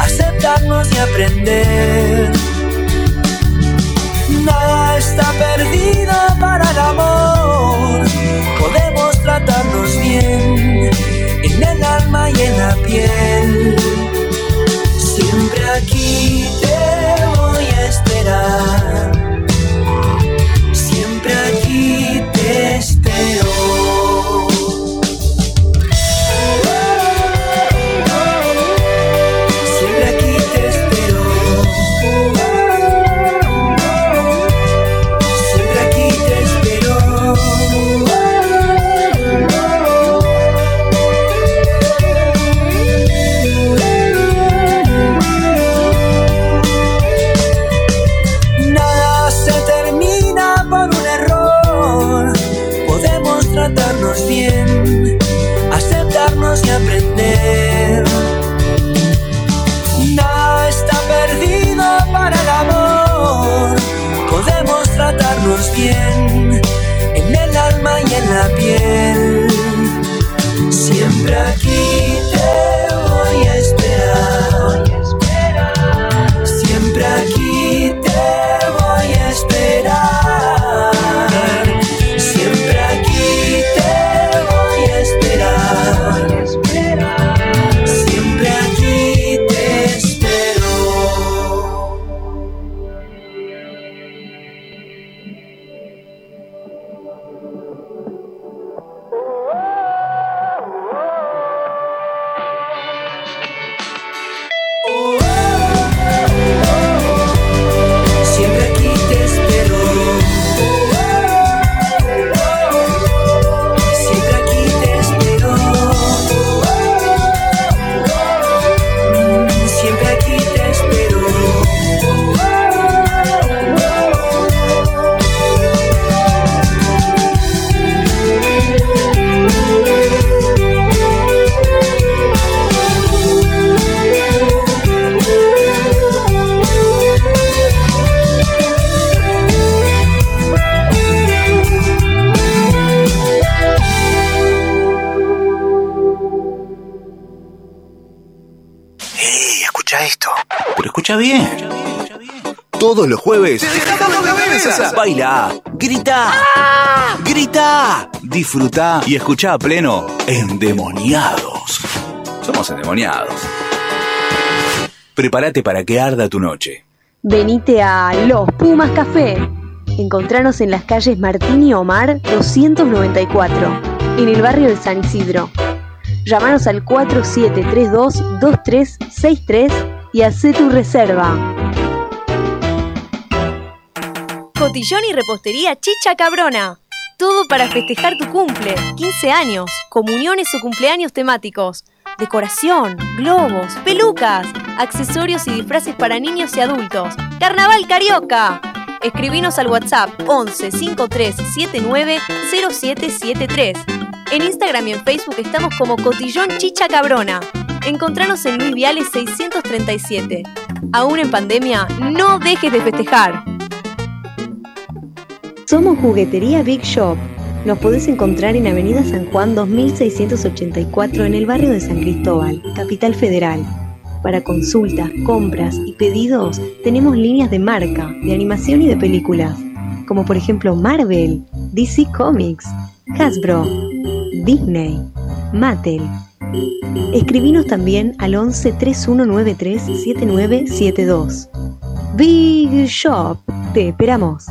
aceptarnos y aprender. Nada está perdido en el alma y en la piel. Siempre aquí te voy a esperar. Bien. Todos los jueves. Baila, grita, grita, disfruta y escucha a pleno Endemoniados. Somos endemoniados. Prepárate para que arda tu noche. Venite a Los Pumas Café. Encontranos en las calles Martín y Omar 294, en el barrio de San Isidro. Llámanos al 4732-2363 y haz tu reserva. Cotillón y repostería Chicha Cabrona. Todo para festejar tu cumple, 15 años, comuniones o cumpleaños temáticos, decoración, globos, pelucas, accesorios y disfraces para niños y adultos. Carnaval Carioca. Escribinos al WhatsApp 11 5379 0773. En Instagram y en Facebook estamos como Cotillón Chicha Cabrona. Encontranos en Luis Viales 637. Aún en pandemia, no dejes de festejar. Somos Juguetería Big Shop. Nos podés encontrar en Avenida San Juan 2684 en el barrio de San Cristóbal, Capital Federal. Para consultas, compras y pedidos tenemos líneas de marca, de animación y de películas, como por ejemplo Marvel, DC Comics, Hasbro, Disney, Mattel. Escribinos también al 11 3193 7972. Big Shop, te esperamos.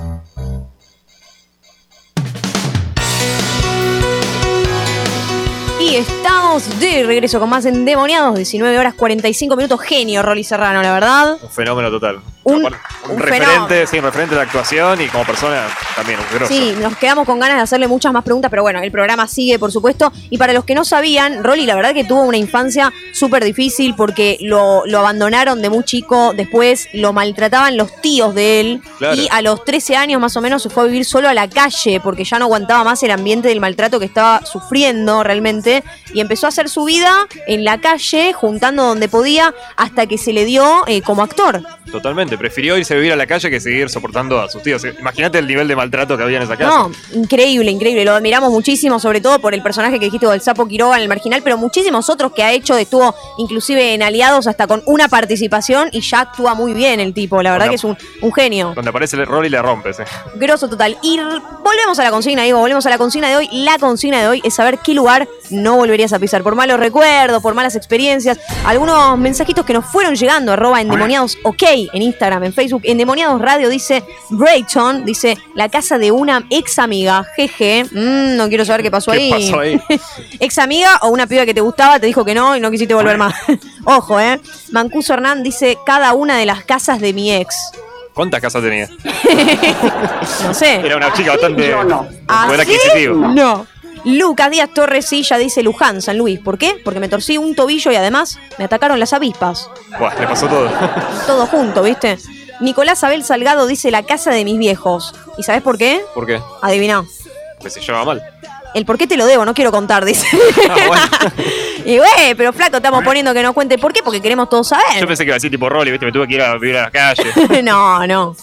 Estamos de regreso con más endemoniados, 19 horas 45 minutos. Genio, Rolly Serrano, la verdad. Un fenómeno total. Un, Aparte, un un referente, fenómeno. sí, un referente de actuación y como persona también un grosso. Sí, nos quedamos con ganas de hacerle muchas más preguntas, pero bueno, el programa sigue, por supuesto. Y para los que no sabían, Rolly, la verdad que tuvo una infancia súper difícil porque lo, lo abandonaron de muy chico, después lo maltrataban los tíos de él. Claro. Y a los 13 años más o menos se fue a vivir solo a la calle porque ya no aguantaba más el ambiente del maltrato que estaba sufriendo realmente. Y empezó a hacer su vida en la calle, juntando donde podía, hasta que se le dio eh, como actor. Totalmente. Prefirió irse a vivir a la calle que seguir soportando a sus tíos. Imagínate el nivel de maltrato que había en esa casa. No, increíble, increíble. Lo admiramos muchísimo, sobre todo por el personaje que dijiste del Sapo Quiroga en el marginal, pero muchísimos otros que ha hecho. Estuvo inclusive en Aliados hasta con una participación y ya actúa muy bien el tipo. La verdad que es un, un genio. Donde aparece el rol y le rompes. eh. Grosso total. Y volvemos a la consigna, digo, volvemos a la consigna de hoy. La consigna de hoy es saber qué lugar no volverías a pisar. Por malos recuerdos, por malas experiencias. Algunos mensajitos que nos fueron llegando, arroba endemoniados ok en Instagram, en Facebook. Endemoniados Radio dice Brayton, dice la casa de una ex amiga. Jeje. Mm, no quiero saber qué pasó ¿Qué ahí. pasó ahí? ex amiga o una piba que te gustaba, te dijo que no y no quisiste volver más. Ojo, eh. Mancuso Hernán dice cada una de las casas de mi ex. ¿Cuántas casas tenía? No sé. Era una chica bastante. Yo no. Poder ¿Ah, sí? adquisitivo. No. Lucas Díaz Torres Silla dice Luján, San Luis. ¿Por qué? Porque me torcí un tobillo y además me atacaron las avispas. Buah, le pasó todo. Todo junto, ¿viste? Nicolás Abel Salgado dice la casa de mis viejos. ¿Y sabes por qué? ¿Por qué? Adivina. Pues se llevaba mal. El por qué te lo debo, no quiero contar, dice. Ah, y güey, pero flaco, estamos poniendo que no cuente por qué, porque queremos todos Yo saber. pensé que iba a decir tipo Rolly, ¿viste? Me tuve que ir a vivir a la calle. no, no.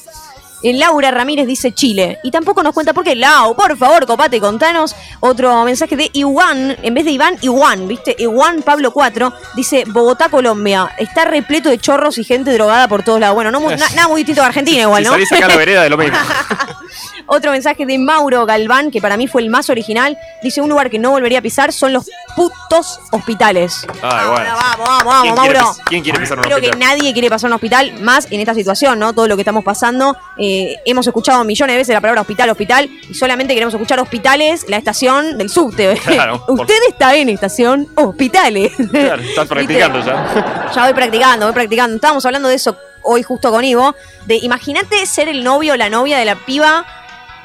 Eh, Laura Ramírez dice Chile. Y tampoco nos cuenta por qué. Lau, por favor, copate, contanos. Otro mensaje de Iwan, en vez de Iván, Iwan, ¿viste? Iwan Pablo 4 dice Bogotá, Colombia. Está repleto de chorros y gente drogada por todos lados. Bueno, no, nada muy distinto a Argentina igual, si ¿no? salís acá a la vereda de lo mismo. Otro mensaje de Mauro Galván, que para mí fue el más original. Dice, un lugar que no volvería a pisar son los putos hospitales. Ay, bueno. Vamos, vamos, vamos, ¿Quién quiere Mauro. ¿Quién quiere pisar un Creo que nadie quiere pasar un hospital, más en esta situación, ¿no? Todo lo que estamos pasando. Eh, hemos escuchado millones de veces la palabra hospital, hospital, y solamente queremos escuchar hospitales, la estación del subte. Claro, por- Usted está en estación hospitales. Claro, estás practicando ya. Ya voy practicando, voy practicando. Estábamos hablando de eso hoy justo con Ivo. De imagínate ser el novio o la novia de la piba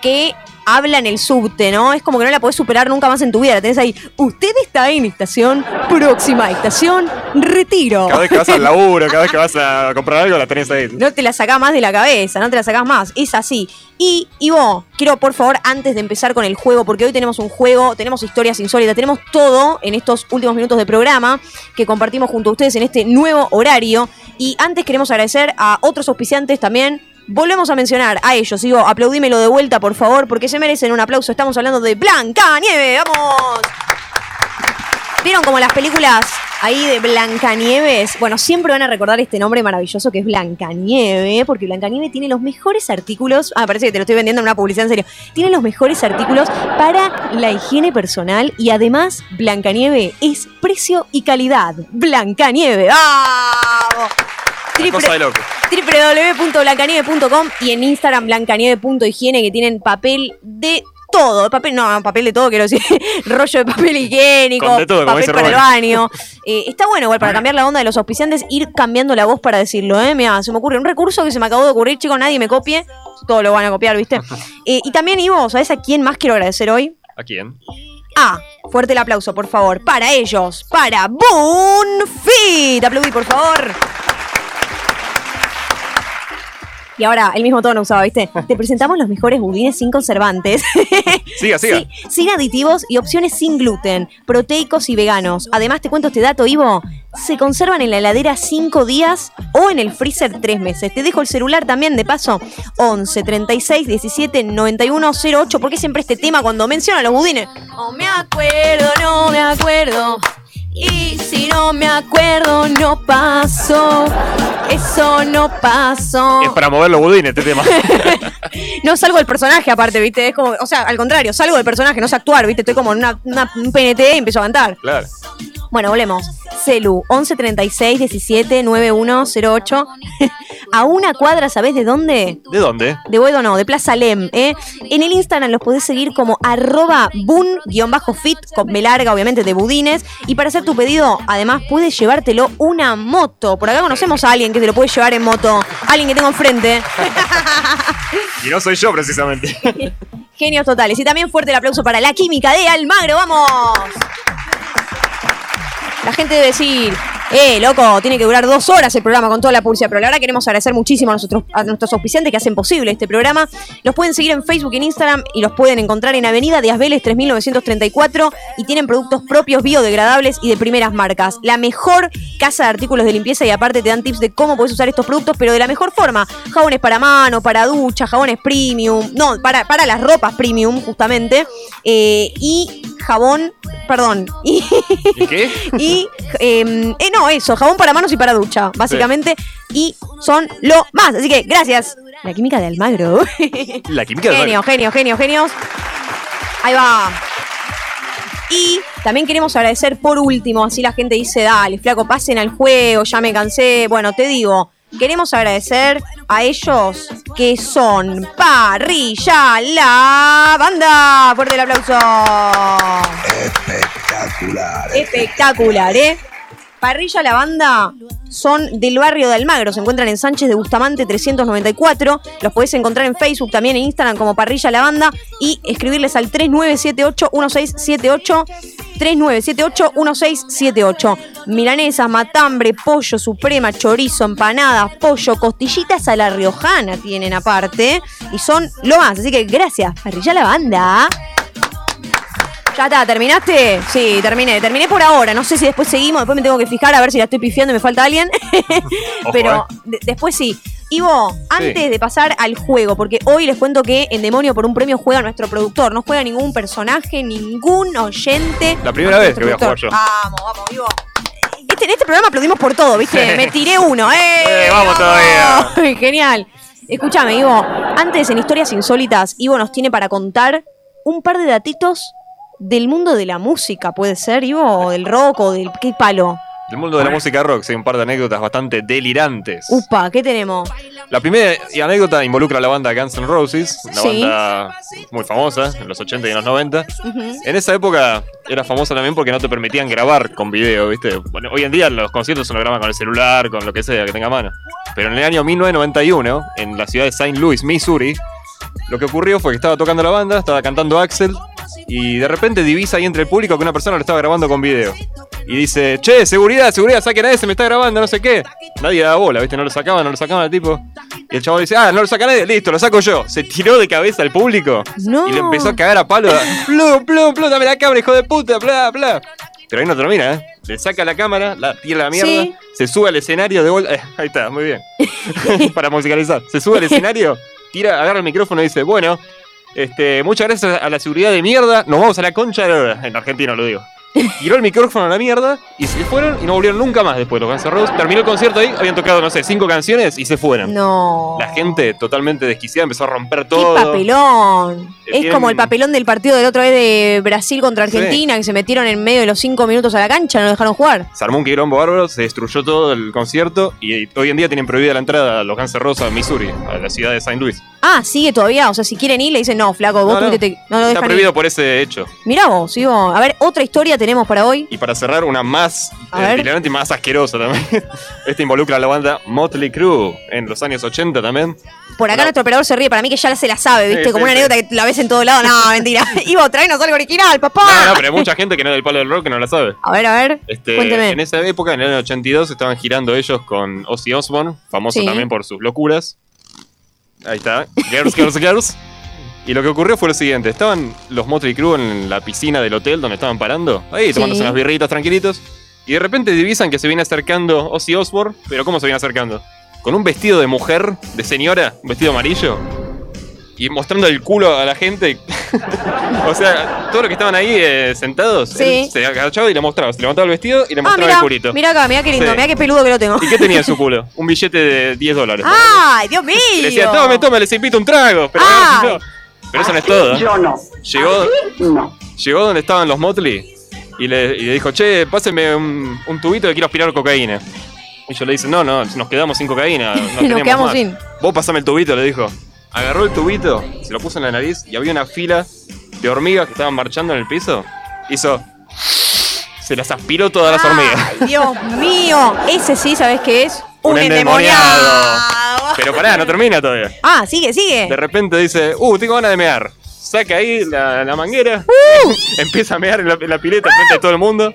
que habla en el subte, ¿no? Es como que no la podés superar nunca más en tu vida. La tenés ahí. Usted está en estación próxima, estación retiro. Cada vez que vas al laburo, cada vez que vas a comprar algo, la tenés ahí. No te la sacás más de la cabeza, no te la sacás más. Es así. Y, Ivo, quiero por favor, antes de empezar con el juego, porque hoy tenemos un juego, tenemos historias insólitas, tenemos todo en estos últimos minutos de programa que compartimos junto a ustedes en este nuevo horario. Y antes queremos agradecer a otros auspiciantes también. Volvemos a mencionar a ellos, Ivo, aplaudímelo de vuelta, por favor, porque se merecen un aplauso. Estamos hablando de Blanca Nieve, ¡vamos! ¿Vieron como las películas ahí de Blancanieves. Bueno, siempre van a recordar este nombre maravilloso que es Blancanieve, porque Blancanieve tiene los mejores artículos. Ah, parece que te lo estoy vendiendo en una publicidad en serio. Tiene los mejores artículos para la higiene personal y además Blancanieve es precio y calidad. Blancanieve. ¡Vamos! Www.blancanieve.com y en Instagram blancanieve.higiene que tienen papel de todo, papel, no, papel de todo, quiero decir, rollo de papel higiénico, Con de todo, papel para el baño. Eh, está bueno igual para cambiar la onda de los auspiciantes, ir cambiando la voz para decirlo, ¿eh? Mira, se me ocurre un recurso que se me acabó de ocurrir, chicos, nadie me copie, todo lo van a copiar, ¿viste? Eh, y también, Ivo, ¿sabes a quién más quiero agradecer hoy? ¿A quién? Ah, fuerte el aplauso, por favor, para ellos, para Boonfit. Aplaudí, por favor. Y ahora, el mismo tono usaba, ¿viste? Te presentamos los mejores budines sin conservantes. Siga, siga. Sí, sin aditivos y opciones sin gluten, proteicos y veganos. Además, te cuento este dato, Ivo. Se conservan en la heladera 5 días o en el freezer 3 meses. Te dejo el celular también, de paso. 11 36 17 91 08. ¿Por qué siempre este tema cuando menciona los budines? No me acuerdo, no me acuerdo. Y si no me acuerdo, no pasó. Eso no pasó. Es para mover los budines este tema. No salgo del personaje, aparte, ¿viste? Es como, o sea, al contrario, salgo del personaje, no sé actuar, ¿viste? Estoy como en una, una- un PNT y empiezo a cantar. Claro. Bueno, volvemos. Celu 11 36 17 91 08. A una cuadra, ¿sabés de dónde? ¿De dónde? De Boedo no, de Plaza Lem. ¿eh? En el Instagram los podés seguir como arroba bun-fit, con B larga, obviamente, de budines. Y para hacer tu pedido, además, puedes llevártelo una moto. Por acá conocemos a alguien que te lo puede llevar en moto. Alguien que tengo enfrente. Y no soy yo, precisamente. Genios totales. Y también fuerte el aplauso para la química de Almagro. ¡Vamos! La gente debe decir, eh, loco, tiene que durar dos horas el programa con toda la publicidad. Pero la verdad queremos agradecer muchísimo a, nosotros, a nuestros auspiciantes que hacen posible este programa. Los pueden seguir en Facebook y en Instagram y los pueden encontrar en Avenida de Asbeles 3934 y tienen productos propios biodegradables y de primeras marcas. La mejor casa de artículos de limpieza y aparte te dan tips de cómo puedes usar estos productos, pero de la mejor forma. Jabones para mano, para ducha, jabones premium, no, para, para las ropas premium, justamente. Eh, y jabón, perdón, y, ¿Y qué? y eh, eh, no, eso, jabón para manos y para ducha, básicamente. Y son lo más. Así que gracias. La química de Almagro. La química del genio, baño. genio, genio, genios. Ahí va. Y también queremos agradecer por último, así la gente dice, dale, flaco, pasen al juego, ya me cansé. Bueno, te digo, queremos agradecer a ellos que son Parrilla La Banda. Fuerte el aplauso. Espectacular. Espectacular, ¿eh? Parrilla La Banda son del barrio de Almagro, se encuentran en Sánchez de Bustamante 394. Los podés encontrar en Facebook, también en Instagram como Parrilla La Banda y escribirles al 3978-1678. 3978-1678. Milanesas, matambre, pollo, suprema, chorizo, empanadas, pollo, costillitas a la riojana tienen aparte. Y son lo más. Así que gracias, Parrilla La Banda. Ya está, ¿terminaste? Sí, terminé. Terminé por ahora. No sé si después seguimos. Después me tengo que fijar a ver si la estoy pifiando y me falta alguien. Pero de- después sí. Ivo, antes de pasar al juego, porque hoy les cuento que en Demonio por un premio juega nuestro productor. No juega ningún personaje, ningún oyente. La primera vez que voy a jugar yo. productor. Vamos, vamos, Ivo. Este, en este programa aplaudimos por todo, ¿viste? Me tiré uno, ¡eh! Eh, vamos todavía. Genial. Escúchame, Ivo. Antes, en Historias Insólitas, Ivo nos tiene para contar un par de datitos del mundo de la música, ¿puede ser, Ivo? O del rock o del... ¿Qué palo? El mundo de la música rock, sí, un par de anécdotas bastante delirantes. Upa, ¿qué tenemos? La primera y anécdota involucra a la banda Guns N' Roses, una Sí. banda muy famosa en los 80 y en los 90. Ujú. En esa época era famosa también porque no te permitían grabar con video, ¿viste? Bueno, hoy en día los conciertos se lo graban con el celular, con lo que sea que tenga a mano. Pero en el año 1991, en la ciudad de St. Louis, Missouri, lo que ocurrió fue que estaba tocando la banda, estaba cantando Axel, y de repente divisa ahí entre el público que una persona lo estaba grabando con video. Y dice, che, seguridad, seguridad, saquen a ese, me está grabando, no sé qué. Nadie da bola, ¿viste? No lo sacaban, no lo sacaban al tipo. Y el chavo dice, ah, no lo saca nadie, listo, lo saco yo. Se tiró de cabeza al público No. y le empezó a cagar a palo. plum, plum, plum, dame la cámara, hijo de puta, bla, bla. Pero ahí no termina, ¿eh? Le saca la cámara, la tira la mierda, Sí. se sube al escenario de vuelta. eh, ahí está, muy bien. Para musicalizar. Se sube al escenario, tira, agarra el micrófono y dice, bueno, este, muchas gracias a la seguridad de mierda, nos vamos a la concha de la lora". En argentino lo digo. Tiró el micrófono a la mierda y se fueron y no volvieron nunca más después. Los Guns N' Roses terminó el concierto ahí, habían tocado, no sé, cinco canciones y se fueron. No. La gente totalmente desquiciada empezó a romper ¡Qué todo. papelón! Eh, Es tienen- como el papelón del partido del otro vez de Brasil contra Argentina, que se metieron en medio de los cinco minutos a la cancha, no dejaron jugar. Se armó un quilombo bárbaro, se destruyó todo el concierto y hoy en día tienen prohibida la entrada a los Guns N' Roses a Missouri, a la ciudad de St. Louis. Ah, sigue todavía. O sea, si quieren ir, le dicen, no, flaco, vos No, no. te- no lo Está prohibido ir. por ese hecho. Mirá vos, sigo. A ver, otra historia tenemos para hoy. Y para cerrar, una más hilarante y más asquerosa también. Esta involucra a la banda Motley Crue en los años 80 también. Por acá nuestro operador se ríe, para mí que ya se la sabe, ¿viste? Sí, Como sí, una sí. anécdota que la ves en todo lado. No, mentira. Ivo, tráenos algo original, papá. No, no, pero hay mucha gente que no es del palo del rock que no la sabe. A ver, a ver. Este, Cuénteme. en esa época, en el año 82, estaban girando ellos con Ozzy Osbourne, famoso también por sus locuras. Ahí está, Girls, Girls, Girls. Y lo que ocurrió fue lo siguiente: estaban los Motley Crue en la piscina del hotel donde estaban parando, ahí tomándose Sí. unas birritas tranquilitos. Y de repente divisan que se viene acercando Ozzy Osbourne, pero ¿cómo se viene acercando? Con un vestido de mujer, de señora, un vestido amarillo. Y mostrando el culo a la gente. o sea, todos los que estaban ahí eh, sentados, Sí. se agachaba y le mostraba. Se levantaba el vestido y le Ah, mostraba mira, el culito. mira acá, mira qué lindo, Sí. mira qué peludo que lo tengo. ¿Y qué tenía en su culo? Un billete de 10 dólares. ¡Ay, Dios mío! Le decía, tome, tome, les invito un trago. Pero, Ay. no, pero eso no es todo. Yo no. Llegó, llegó donde estaban los Motley y le, y le dijo, che, páseme un, un tubito que quiero aspirar cocaína. Y yo le dice, no, no, nos quedamos sin cocaína. No Nos quedamos más". sin. Vos pasame el tubito, le dijo. Agarró el tubito, se lo puso en la nariz y había una fila de hormigas que estaban marchando en el piso. Hizo. Se las aspiró todas las hormigas. Dios mío. Ese sí, ¿sabes qué es? Un, Un endemoniado. endemoniado. Pero pará, no termina todavía. Ah, sigue, sigue. De repente dice, uh, tengo ganas de mear. Saca ahí la, la manguera, Uh. empieza a mear en la, en la pileta frente a todo el mundo.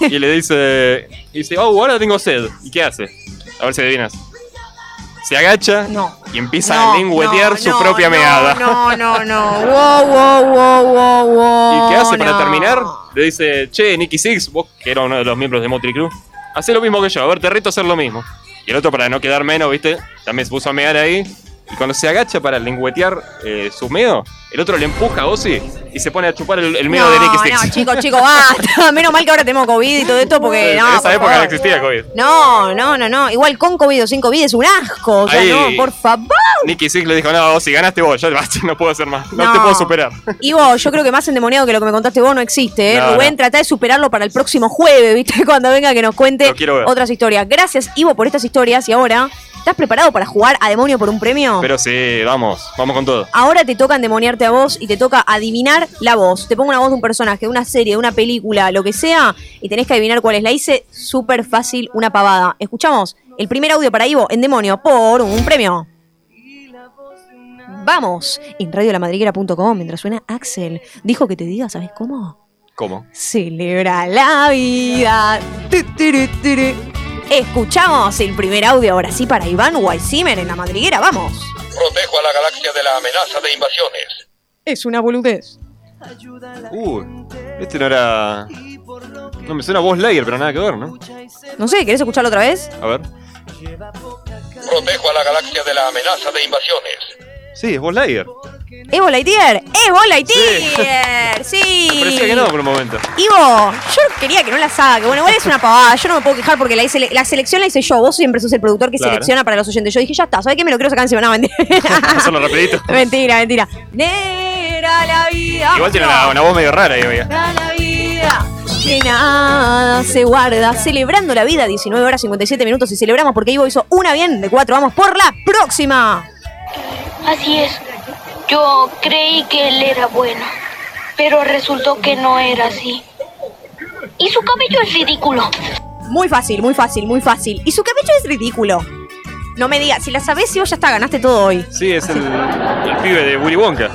Y le dice, y dice, oh, ahora tengo sed. ¿Y qué hace? A ver si adivinas. Se agacha y empieza No, a lengüetear no, su no, propia no, meada. No, no, no. Wow, wow, wow, wow, wow. ¿Y qué hace para no. terminar? Le dice, che, Nicky Six, vos que era uno de los miembros de Motley Crue, hacé lo mismo que yo, a ver, te reto a hacer lo mismo. Y el otro, para no quedar menos, ¿viste? También se puso a mear ahí. Y cuando se agacha para lengüetear eh, su meo, el otro le empuja a Ozzy y se pone a chupar el, el meo no, de Nicky Six. No, chicos, chicos, basta. Menos mal que ahora tenemos COVID y todo esto porque en no. esa por época no existía COVID. No, no, no, no. Igual con COVID o sin COVID es un asco. O sea, Ahí. no, por favor. Nicky Six le dijo, no, Ozzy, ganaste vos, ya basta, no puedo hacer más, no, No. te puedo superar. Ivo, yo creo que más endemoniado que lo que me contaste vos no existe, ¿eh? No, Rubén, trata de superarlo para el próximo jueves, ¿viste? Cuando venga que nos cuente otras historias. Gracias, Ivo, por estas historias. Y ahora, ¿estás preparado para jugar a Demonio por un premio? Pero sí, vamos, vamos con todo. Ahora te toca endemoniarte a vos y te toca adivinar la voz. Te pongo una voz de un personaje, de una serie, de una película, lo que sea, y tenés que adivinar cuál es. La hice súper fácil, una pavada. Escuchamos el primer audio para Ivo en Demonio por un premio. Vamos, en radiolamadriguera.com, mientras suena Axel. Dijo que te diga, ¿sabes cómo? ¿Cómo? Celebra la vida. Tu. Escuchamos el primer audio ahora sí para Iván Weissimer en la madriguera, vamos. Protejo a la galaxia de la amenaza de invasiones. Es una boludez. Uh, este no era... No, me suena voz Layer, pero nada que ver, ¿no? No sé, ¿querés escucharlo otra vez? A ver. Protejo a la galaxia de la amenaza de invasiones. Sí, es voz Layer. ¿Es Buzz Lightyear? ¡Es Buzz Lightyear! Sí. Me parecía que no por un momento. Ivo, yo quería que no la haga, que bueno, igual es una pavada, yo no me puedo quejar porque la, hice- la selección la hice yo, vos siempre sos el productor que Claro. selecciona para los oyentes. Yo dije, ya está, ¿sabes qué? Me lo quiero sacar encima, no, mentira. Hacerlo rapidito. mentira, mentira. Negra la vida. Igual tiene una, una voz medio rara ahí, oiga. La vida. Que nada se guarda. Celebrando la vida, 19 horas 57 minutos. Y celebramos porque Ivo hizo una bien de cuatro. Vamos por la próxima. Así es. Yo creí que él era bueno, pero resultó que no era así. Y su cabello es ridículo. Muy fácil, muy fácil, muy fácil. Y su cabello es ridículo. No me digas, si la sabés, si vos ya está, ganaste todo hoy. Sí, es el, el pibe de Willy Wonka.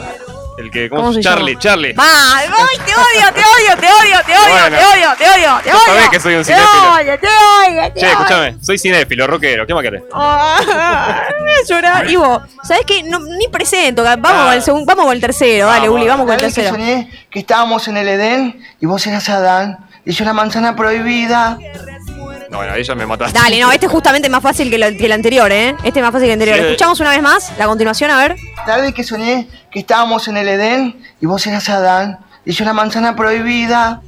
El que, ¿cómo, ¿Cómo se Charlie, llama? Charlie. ¡Va! ¡Ay, te odio, te odio, te odio, te odio, Bueno. te odio, te odio, te Vos odio! sabés que soy un te cinéfilo. odio, te odio, te Che, escúchame, soy cinéfilo, rockero, ¿qué más querés? Me voy a llorar. Ivo, ¿sabés qué? No, ni presento. Vamos, Ah. con el segundo, vamos con el tercero. Dale, Uli, vamos con el ¿Sabes que tercero. soñé que estábamos en el Edén y vos eras Adán y yo la manzana prohibida? No, bueno, ahí ya me mataste. Dale, no, este es justamente más fácil que, lo- que el anterior, ¿eh? Este es más fácil que el anterior. Sí. Escuchamos una vez más la continuación, a ver. Tarde que soñé que estábamos en el Edén y vos eras Adán hizo la manzana prohibida.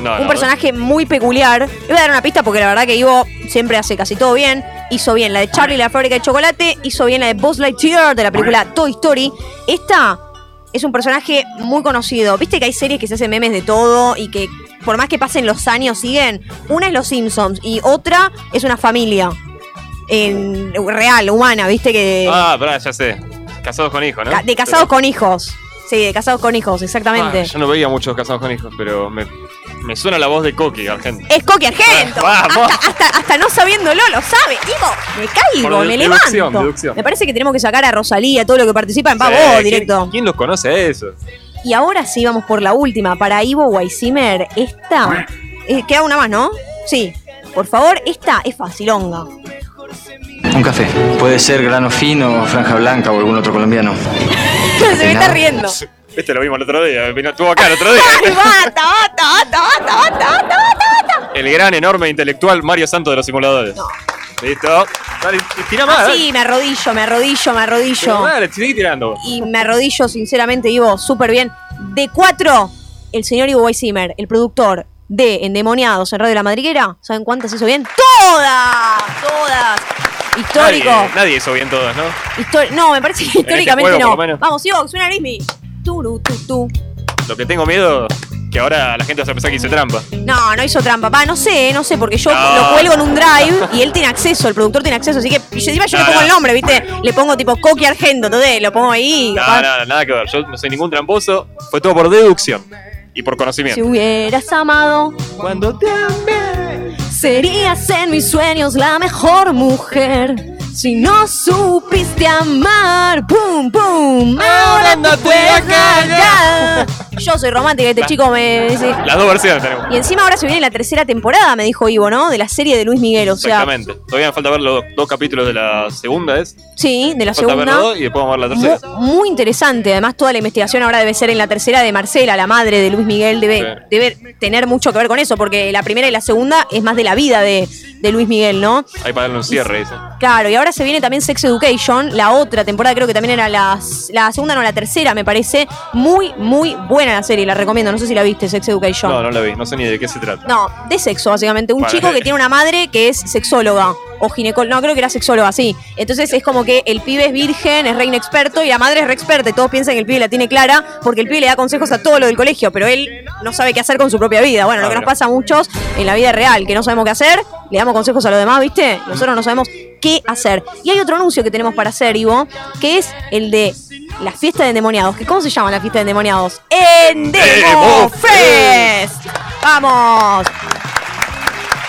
No, un personaje muy peculiar. Le voy a dar una pista porque la verdad que Ivo siempre hace casi todo bien. Hizo bien la de Charlie y la fábrica de chocolate. Hizo bien la de Buzz Lightyear de la película Toy Story. Esta es un personaje muy conocido. Viste que hay series que se hacen memes de todo y que por más que pasen los años siguen. Una es Los Simpsons y otra es una familia. En, real, humana, viste que. Ah, pará, ya sé. Casados con hijos, ¿no? De casados con hijos. Sí, de casados con hijos, exactamente. Ah, yo no veía muchos casados con hijos, pero me, me suena la voz de Coqui, Argento. Es Coqui Argento. Vamos. Hasta, hasta, hasta no sabiéndolo lo sabe. Digo, me caigo, Por me deducción, levanto. deducción. Me parece que tenemos que sacar a Rosalía, todo lo que participa en Sí, Pavo ¿quién- directo. ¿Quién los conoce a eso? Y ahora sí vamos por la última. Para Ivo Weissimer, esta. eh, queda una más, ¿no? Sí. Por favor, esta es facilonga. Un café. Puede ser grano fino, franja blanca o algún otro colombiano. Se me está riendo. Este lo vimos el otro día, vino, estuvo acá el otro día. Ay, bata, bata, bata, el gran, enorme intelectual Mario Santos de los simuladores. Listo. Dale, tira más. Sí, eh. me arrodillo, me arrodillo, me arrodillo. Dale, sigue tirando. Y me arrodillo, sinceramente, Ivo, súper bien. De cuatro, el señor Ivo Weissimer, el productor de Endemoniados en Radio de La Madriguera. ¿Saben cuántas hizo bien? ¡Todas! ¡Todas! Histórico. Nadie, hizo bien todas, ¿no? No, me parece que este históricamente no. Vamos, Ivo, suena Lismi. Lo que tengo miedo que ahora la gente va a pensar que hice trampa. No, no hizo trampa. Pa, no sé, no sé, porque yo No. lo cuelgo en un drive y él tiene acceso, el productor tiene acceso, así que y yo, encima yo No, le pongo no. el nombre, ¿viste? Le pongo tipo Coqui Argento, entonces lo pongo ahí. No, capaz- nada, nada que ver. Yo no soy ningún tramposo. Fue todo por deducción y por Si conocimiento. hubieras amado cuando te amé, serías en mis sueños la mejor mujer. Si no supiste amar, boom, boom, ahora, ahora andate a callar. Yo soy romántica, este chico me dice. Las dos versiones tenemos. Y encima ahora se viene la tercera temporada, me dijo Ivo, ¿no? De la serie de Luis Miguel, o sea, Exactamente. Todavía me falta ver los dos capítulos de la segunda, ¿es? sí, de la falta segunda. dos y después vamos a ver la tercera. Mu- Muy interesante, además toda la investigación ahora debe ser en la tercera de Marcela, la madre de Luis Miguel, debe, Sí. debe tener mucho que ver con eso, porque la primera y la segunda es más de la vida de, de Luis Miguel, ¿no? Ahí para darle un cierre, dice. Claro, y ahora se viene también Sex Education, la otra temporada creo que también era las- la segunda, no, la tercera me parece. Muy, muy buena la serie, la recomiendo, no sé si la viste, Sex Education. No, no la vi. No sé ni de qué se trata. No, de sexo, básicamente. Un Vale. chico que tiene una madre que es sexóloga. O ginecóloga. No, creo que era sexóloga, sí. Entonces es como que el pibe es virgen, es re inexperto y la madre es re experta. Y todos piensan que el pibe la tiene clara porque el pibe le da consejos a todo lo del colegio, pero él no sabe qué hacer con su propia vida. Bueno, lo Ah, que nos pasa a muchos en la vida real, que no sabemos qué hacer, le damos consejos a los demás, ¿viste? Nosotros no sabemos qué hacer. Y hay otro anuncio que tenemos para hacer, Ivo, que es el de la fiesta de endemoniados. ¿Que ¿Cómo se llama la fiesta de endemoniados? ¡Endemo Fest! ¡Vamos!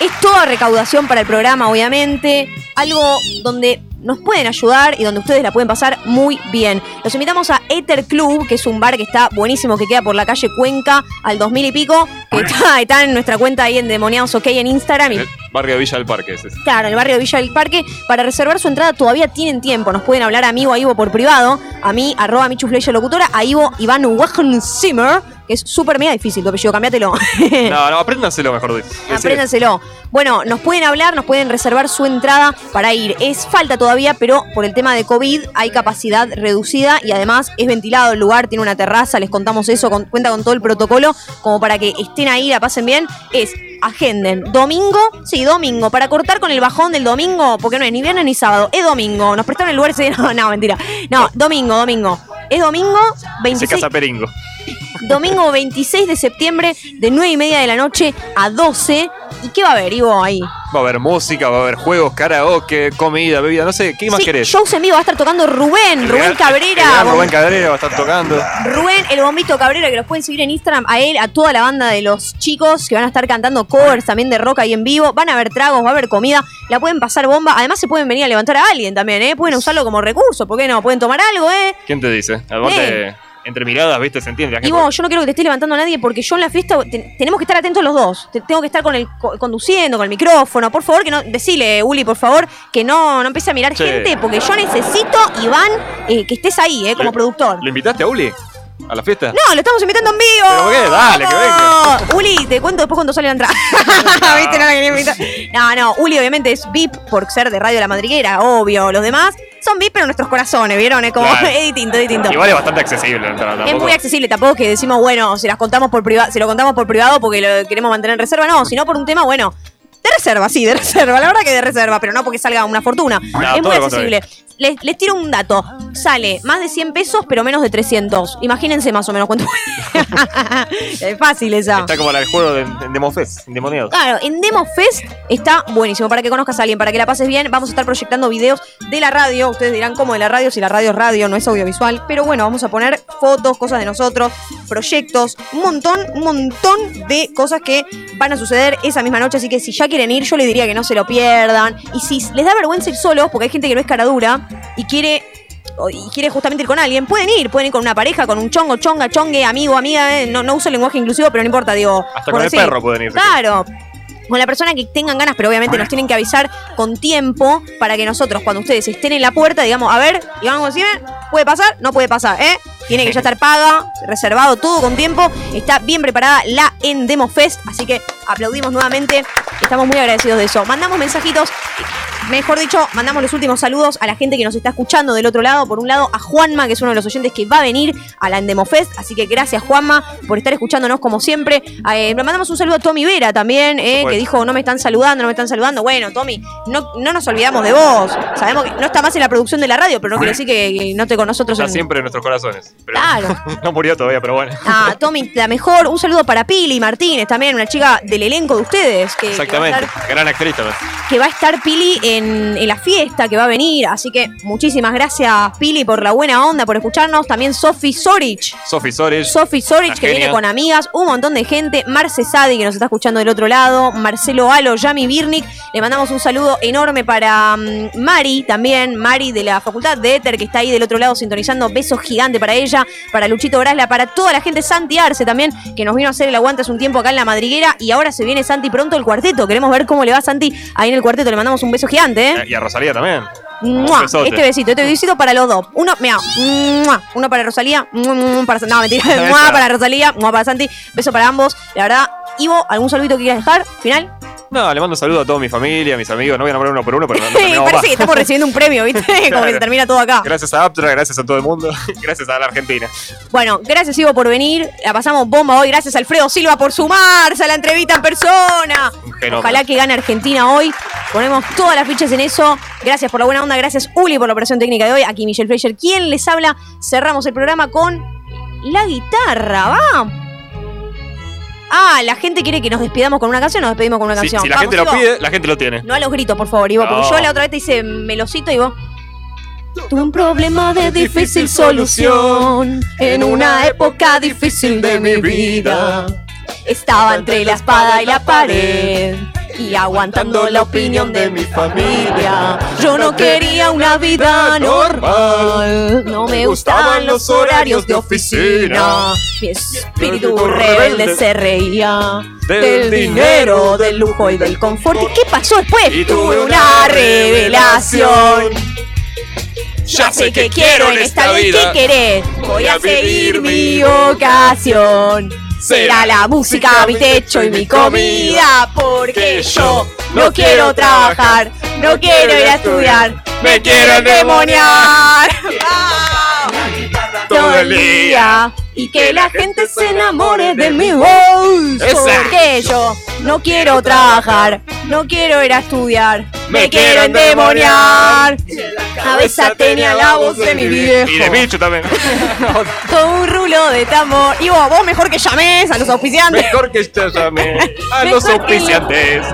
Es toda recaudación para el programa, obviamente. Algo donde nos pueden ayudar y donde ustedes la pueden pasar muy bien. Los invitamos a Ether Club, que es un bar que está buenísimo, que queda por la calle Cuenca al 2000 y pico, que está, está en nuestra cuenta ahí en Demoniados OK en Instagram. Y El barrio de Villa del Parque ese. Claro, el barrio de Villa del Parque. Para reservar su entrada todavía tienen tiempo. Nos pueden hablar a mí o a Ivo por privado. A mí, arroba Michu Fleischer Locutora. A Ivo, Iván Wachensimmer, que es súper mega difícil tu apellido. Cambiátelo. No, no, apréndanselo mejor dicho. Apréndanselo. Bueno, nos pueden hablar, nos pueden reservar su entrada para ir. Es falta todavía, pero por el tema de COVID hay capacidad reducida y además es ventilado el lugar, tiene una terraza, les contamos eso, con- cuenta con todo el protocolo, como para que estén ahí, la pasen bien. Es agenden domingo, sí, domingo, para cortar con el bajón del domingo, porque no es ni viernes ni sábado, es domingo. Nos prestaron el lugar ese día, no, no, mentira. No, domingo, domingo. Es domingo, Se 26, casa Peringo. Domingo 26 de septiembre, de 9 y media de la noche a 12. ¿Y qué va a haber, Ivo, ahí? Va a haber música, va a haber juegos, karaoke, comida, bebida, no sé, ¿qué más querés? shows en vivo va a estar tocando Rubén, El Rubén Cabrera. el Rubén Cabrera va a estar tocando. Rubén, el bombito Cabrera, que los pueden seguir en Instagram, a él, a toda la banda de los chicos que van a estar cantando covers también de rock ahí en vivo. Van a haber tragos, va a haber comida, la pueden pasar bomba. Además, se pueden venir a levantar a alguien también, ¿eh? Pueden usarlo como recurso, ¿por qué no? Pueden tomar algo, ¿eh? ¿Quién te dice? Aparte, entre miradas, viste, se entiende. La Y vos, yo no quiero que te estés levantando a nadie porque yo en la fiesta te- tenemos que estar atentos los dos. Te- tengo que estar con el co- conduciendo, con el micrófono. Por favor, que no. Decile, Uli, por favor, que no, no empiece a mirar Sí. gente porque yo necesito, Iván, eh, que estés ahí, eh, como ¿Le- productor. ¿Lo invitaste a Uli? ¿A la fiesta? No, lo estamos invitando en vivo. ¿Pero por qué? Dale, que venga. Uli, te cuento después cuando sale la entrada. ¿Viste? No, la quería invitar. no, no, Uli obviamente es VIP por ser de Radio La Madriguera, obvio. Los demás Son VIP, pero nuestros corazones, ¿vieron? Es como, Claro. es distinto, es distinto. Igual es bastante accesible. Es tampoco- muy accesible, tampoco que decimos, bueno, se las contamos por privado, se lo contamos por privado porque lo queremos mantener en reserva, no, sino por un tema, bueno, de reserva, sí, de reserva, la verdad que de reserva, pero no porque salga una fortuna. No, es todo muy lo accesible. Les, les tiro un dato. Sale más de 100 pesos, pero menos de 300. Imagínense más o menos cuánto. es fácil esa. Está como del juego de, en Demofest, endemoniados. Claro, en Demo Fest está buenísimo para que conozcas a alguien, para que la pases bien. Vamos a estar proyectando videos de la radio. Ustedes dirán cómo de la radio, si la radio es radio, no es audiovisual. Pero bueno, vamos a poner fotos, cosas de nosotros, proyectos, un montón, un montón de cosas que van a suceder esa misma noche. Así que si ya quieren ir, yo les diría que no se lo pierdan. Y si les da vergüenza ir solos, porque hay gente que no es cara dura y quiere y quiere justamente ir con alguien, pueden ir, pueden ir con una pareja, con un chongo, chonga, chongue, amigo, amiga, eh, no, no uso el lenguaje inclusivo, pero no importa, digo. Hasta con el perro pueden ir. Claro. Con la persona que tengan ganas, pero obviamente nos tienen que avisar con tiempo para que nosotros, cuando ustedes estén en la puerta, digamos, a ver, y vamos a decir, ¿puede pasar? No puede pasar, ¿eh? Tiene que ya estar paga, reservado todo con tiempo. Está bien preparada la Endemo Fest, así que aplaudimos nuevamente. Estamos muy agradecidos de eso. Mandamos mensajitos, mejor dicho, mandamos los últimos saludos a la gente que nos está escuchando del otro lado. Por un lado, a Juanma, que es uno de los oyentes que va a venir a la Endemo Fest. Así que gracias, Juanma, por estar escuchándonos como siempre. Eh, le mandamos un saludo a Tommy Vera también, eh, que dijo, no me están saludando, no me están saludando. Bueno, Tommy, no, no nos olvidamos de vos. Sabemos que no está más en la producción de la radio, pero no quiere decir que, que no te con nosotros Está en... siempre en nuestros corazones. Pero Claro. no murió todavía, pero bueno. Ah, Tommy, la mejor. Un saludo para Pili Martínez, también una chica del elenco de ustedes. Que, Exactamente. estar- Gran actriz también. que va a estar Pili en, en la fiesta que va a venir. Así que muchísimas gracias, Pili, por la buena onda, por escucharnos. También Sofi Sorich. Sophie Sores. Sofi Sorich, que viene con amigas, un montón de gente. Marce Sadi, que nos está escuchando del otro lado. Marcelo Alo, Yami Birnik. Le mandamos un saludo enorme para mm, Mari, también. Mari de la Facultad de Éter, que está ahí del otro lado sintonizando. Beso gigante para ella. Para Luchito Brasla, para toda la gente. Santi Arce también, que nos vino a hacer el aguante hace un tiempo acá en la madriguera. Y ahora se viene Santi pronto el cuarteto. Queremos ver cómo le va a Santi ahí en el cuarteto. Le mandamos un beso gigante, ¿eh? Y a Rosalía también. Este besito, este besito para los dos. Uno, mira, uno para Rosalía, para no, mentira, para Rosalía, ¡mua! para Santi, beso para ambos. La verdad, Ivo, ¿algún saludito que quieras dejar? Final. No, le mando un saludo a toda mi familia, a mis amigos. No voy a nombrar uno por uno, pero no, no parece más. que estamos recibiendo un premio, ¿viste? Como que se termina todo acá. Gracias a Aptra, gracias a todo el mundo, gracias a la Argentina. Bueno, gracias Ivo por venir. La pasamos bomba hoy. Gracias Alfredo Silva por sumarse a la entrevista en persona. Ojalá que gane Argentina hoy. Ponemos todas las fichas en eso. Gracias por la buena onda. Gracias Uli por la operación técnica de hoy. Aquí Michelle Fleischer. ¿Quién les habla? Cerramos el programa con la guitarra. Va. Ah, la gente quiere que nos despidamos con una canción. Nos despedimos con una Si, canción. si la Vamos, gente lo Ivo. pide, la gente lo tiene. No a los gritos, por favor, Ivo. Porque No. yo la otra vez te hice melocito y vos. Tuve un problema de difícil solución en una época difícil de mi vida. Estaba entre la espada y la pared y aguantando la opinión de mi familia. Yo no quería una vida normal, no me gustaban los horarios de oficina. Mi espíritu rebelde se reía del dinero, del lujo y del confort. ¿Y qué pasó después? Y Tuve una revelación. Ya sé que quiero en esta vida. ¿Qué querés? Voy a seguir mi vocación. Será la música mi techo y mi comida. Porque yo no quiero trabajar, no quiero ir a estudiar. Me quiero endemoniar. Todo el día. Y que la gente se enamore de mi voz. Porque yo no quiero trabajar, no quiero ir a estudiar. Me quiero endemoniar. Cabeza tenía la voz de mi viejo. Y de bicho también. Con un rulo de tambor. Y vos, vos mejor que llames a los auspiciantes. Mejor que te llame a los auspiciantes.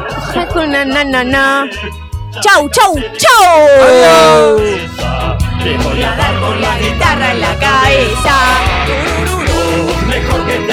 Chau, chau, chau. Te voy a dar con la guitarra en la cabeza. Mejor que te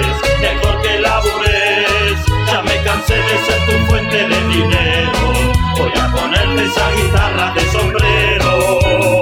Hacer esa es tu fuente de dinero. Voy a ponerte esa guitarra de sombrero.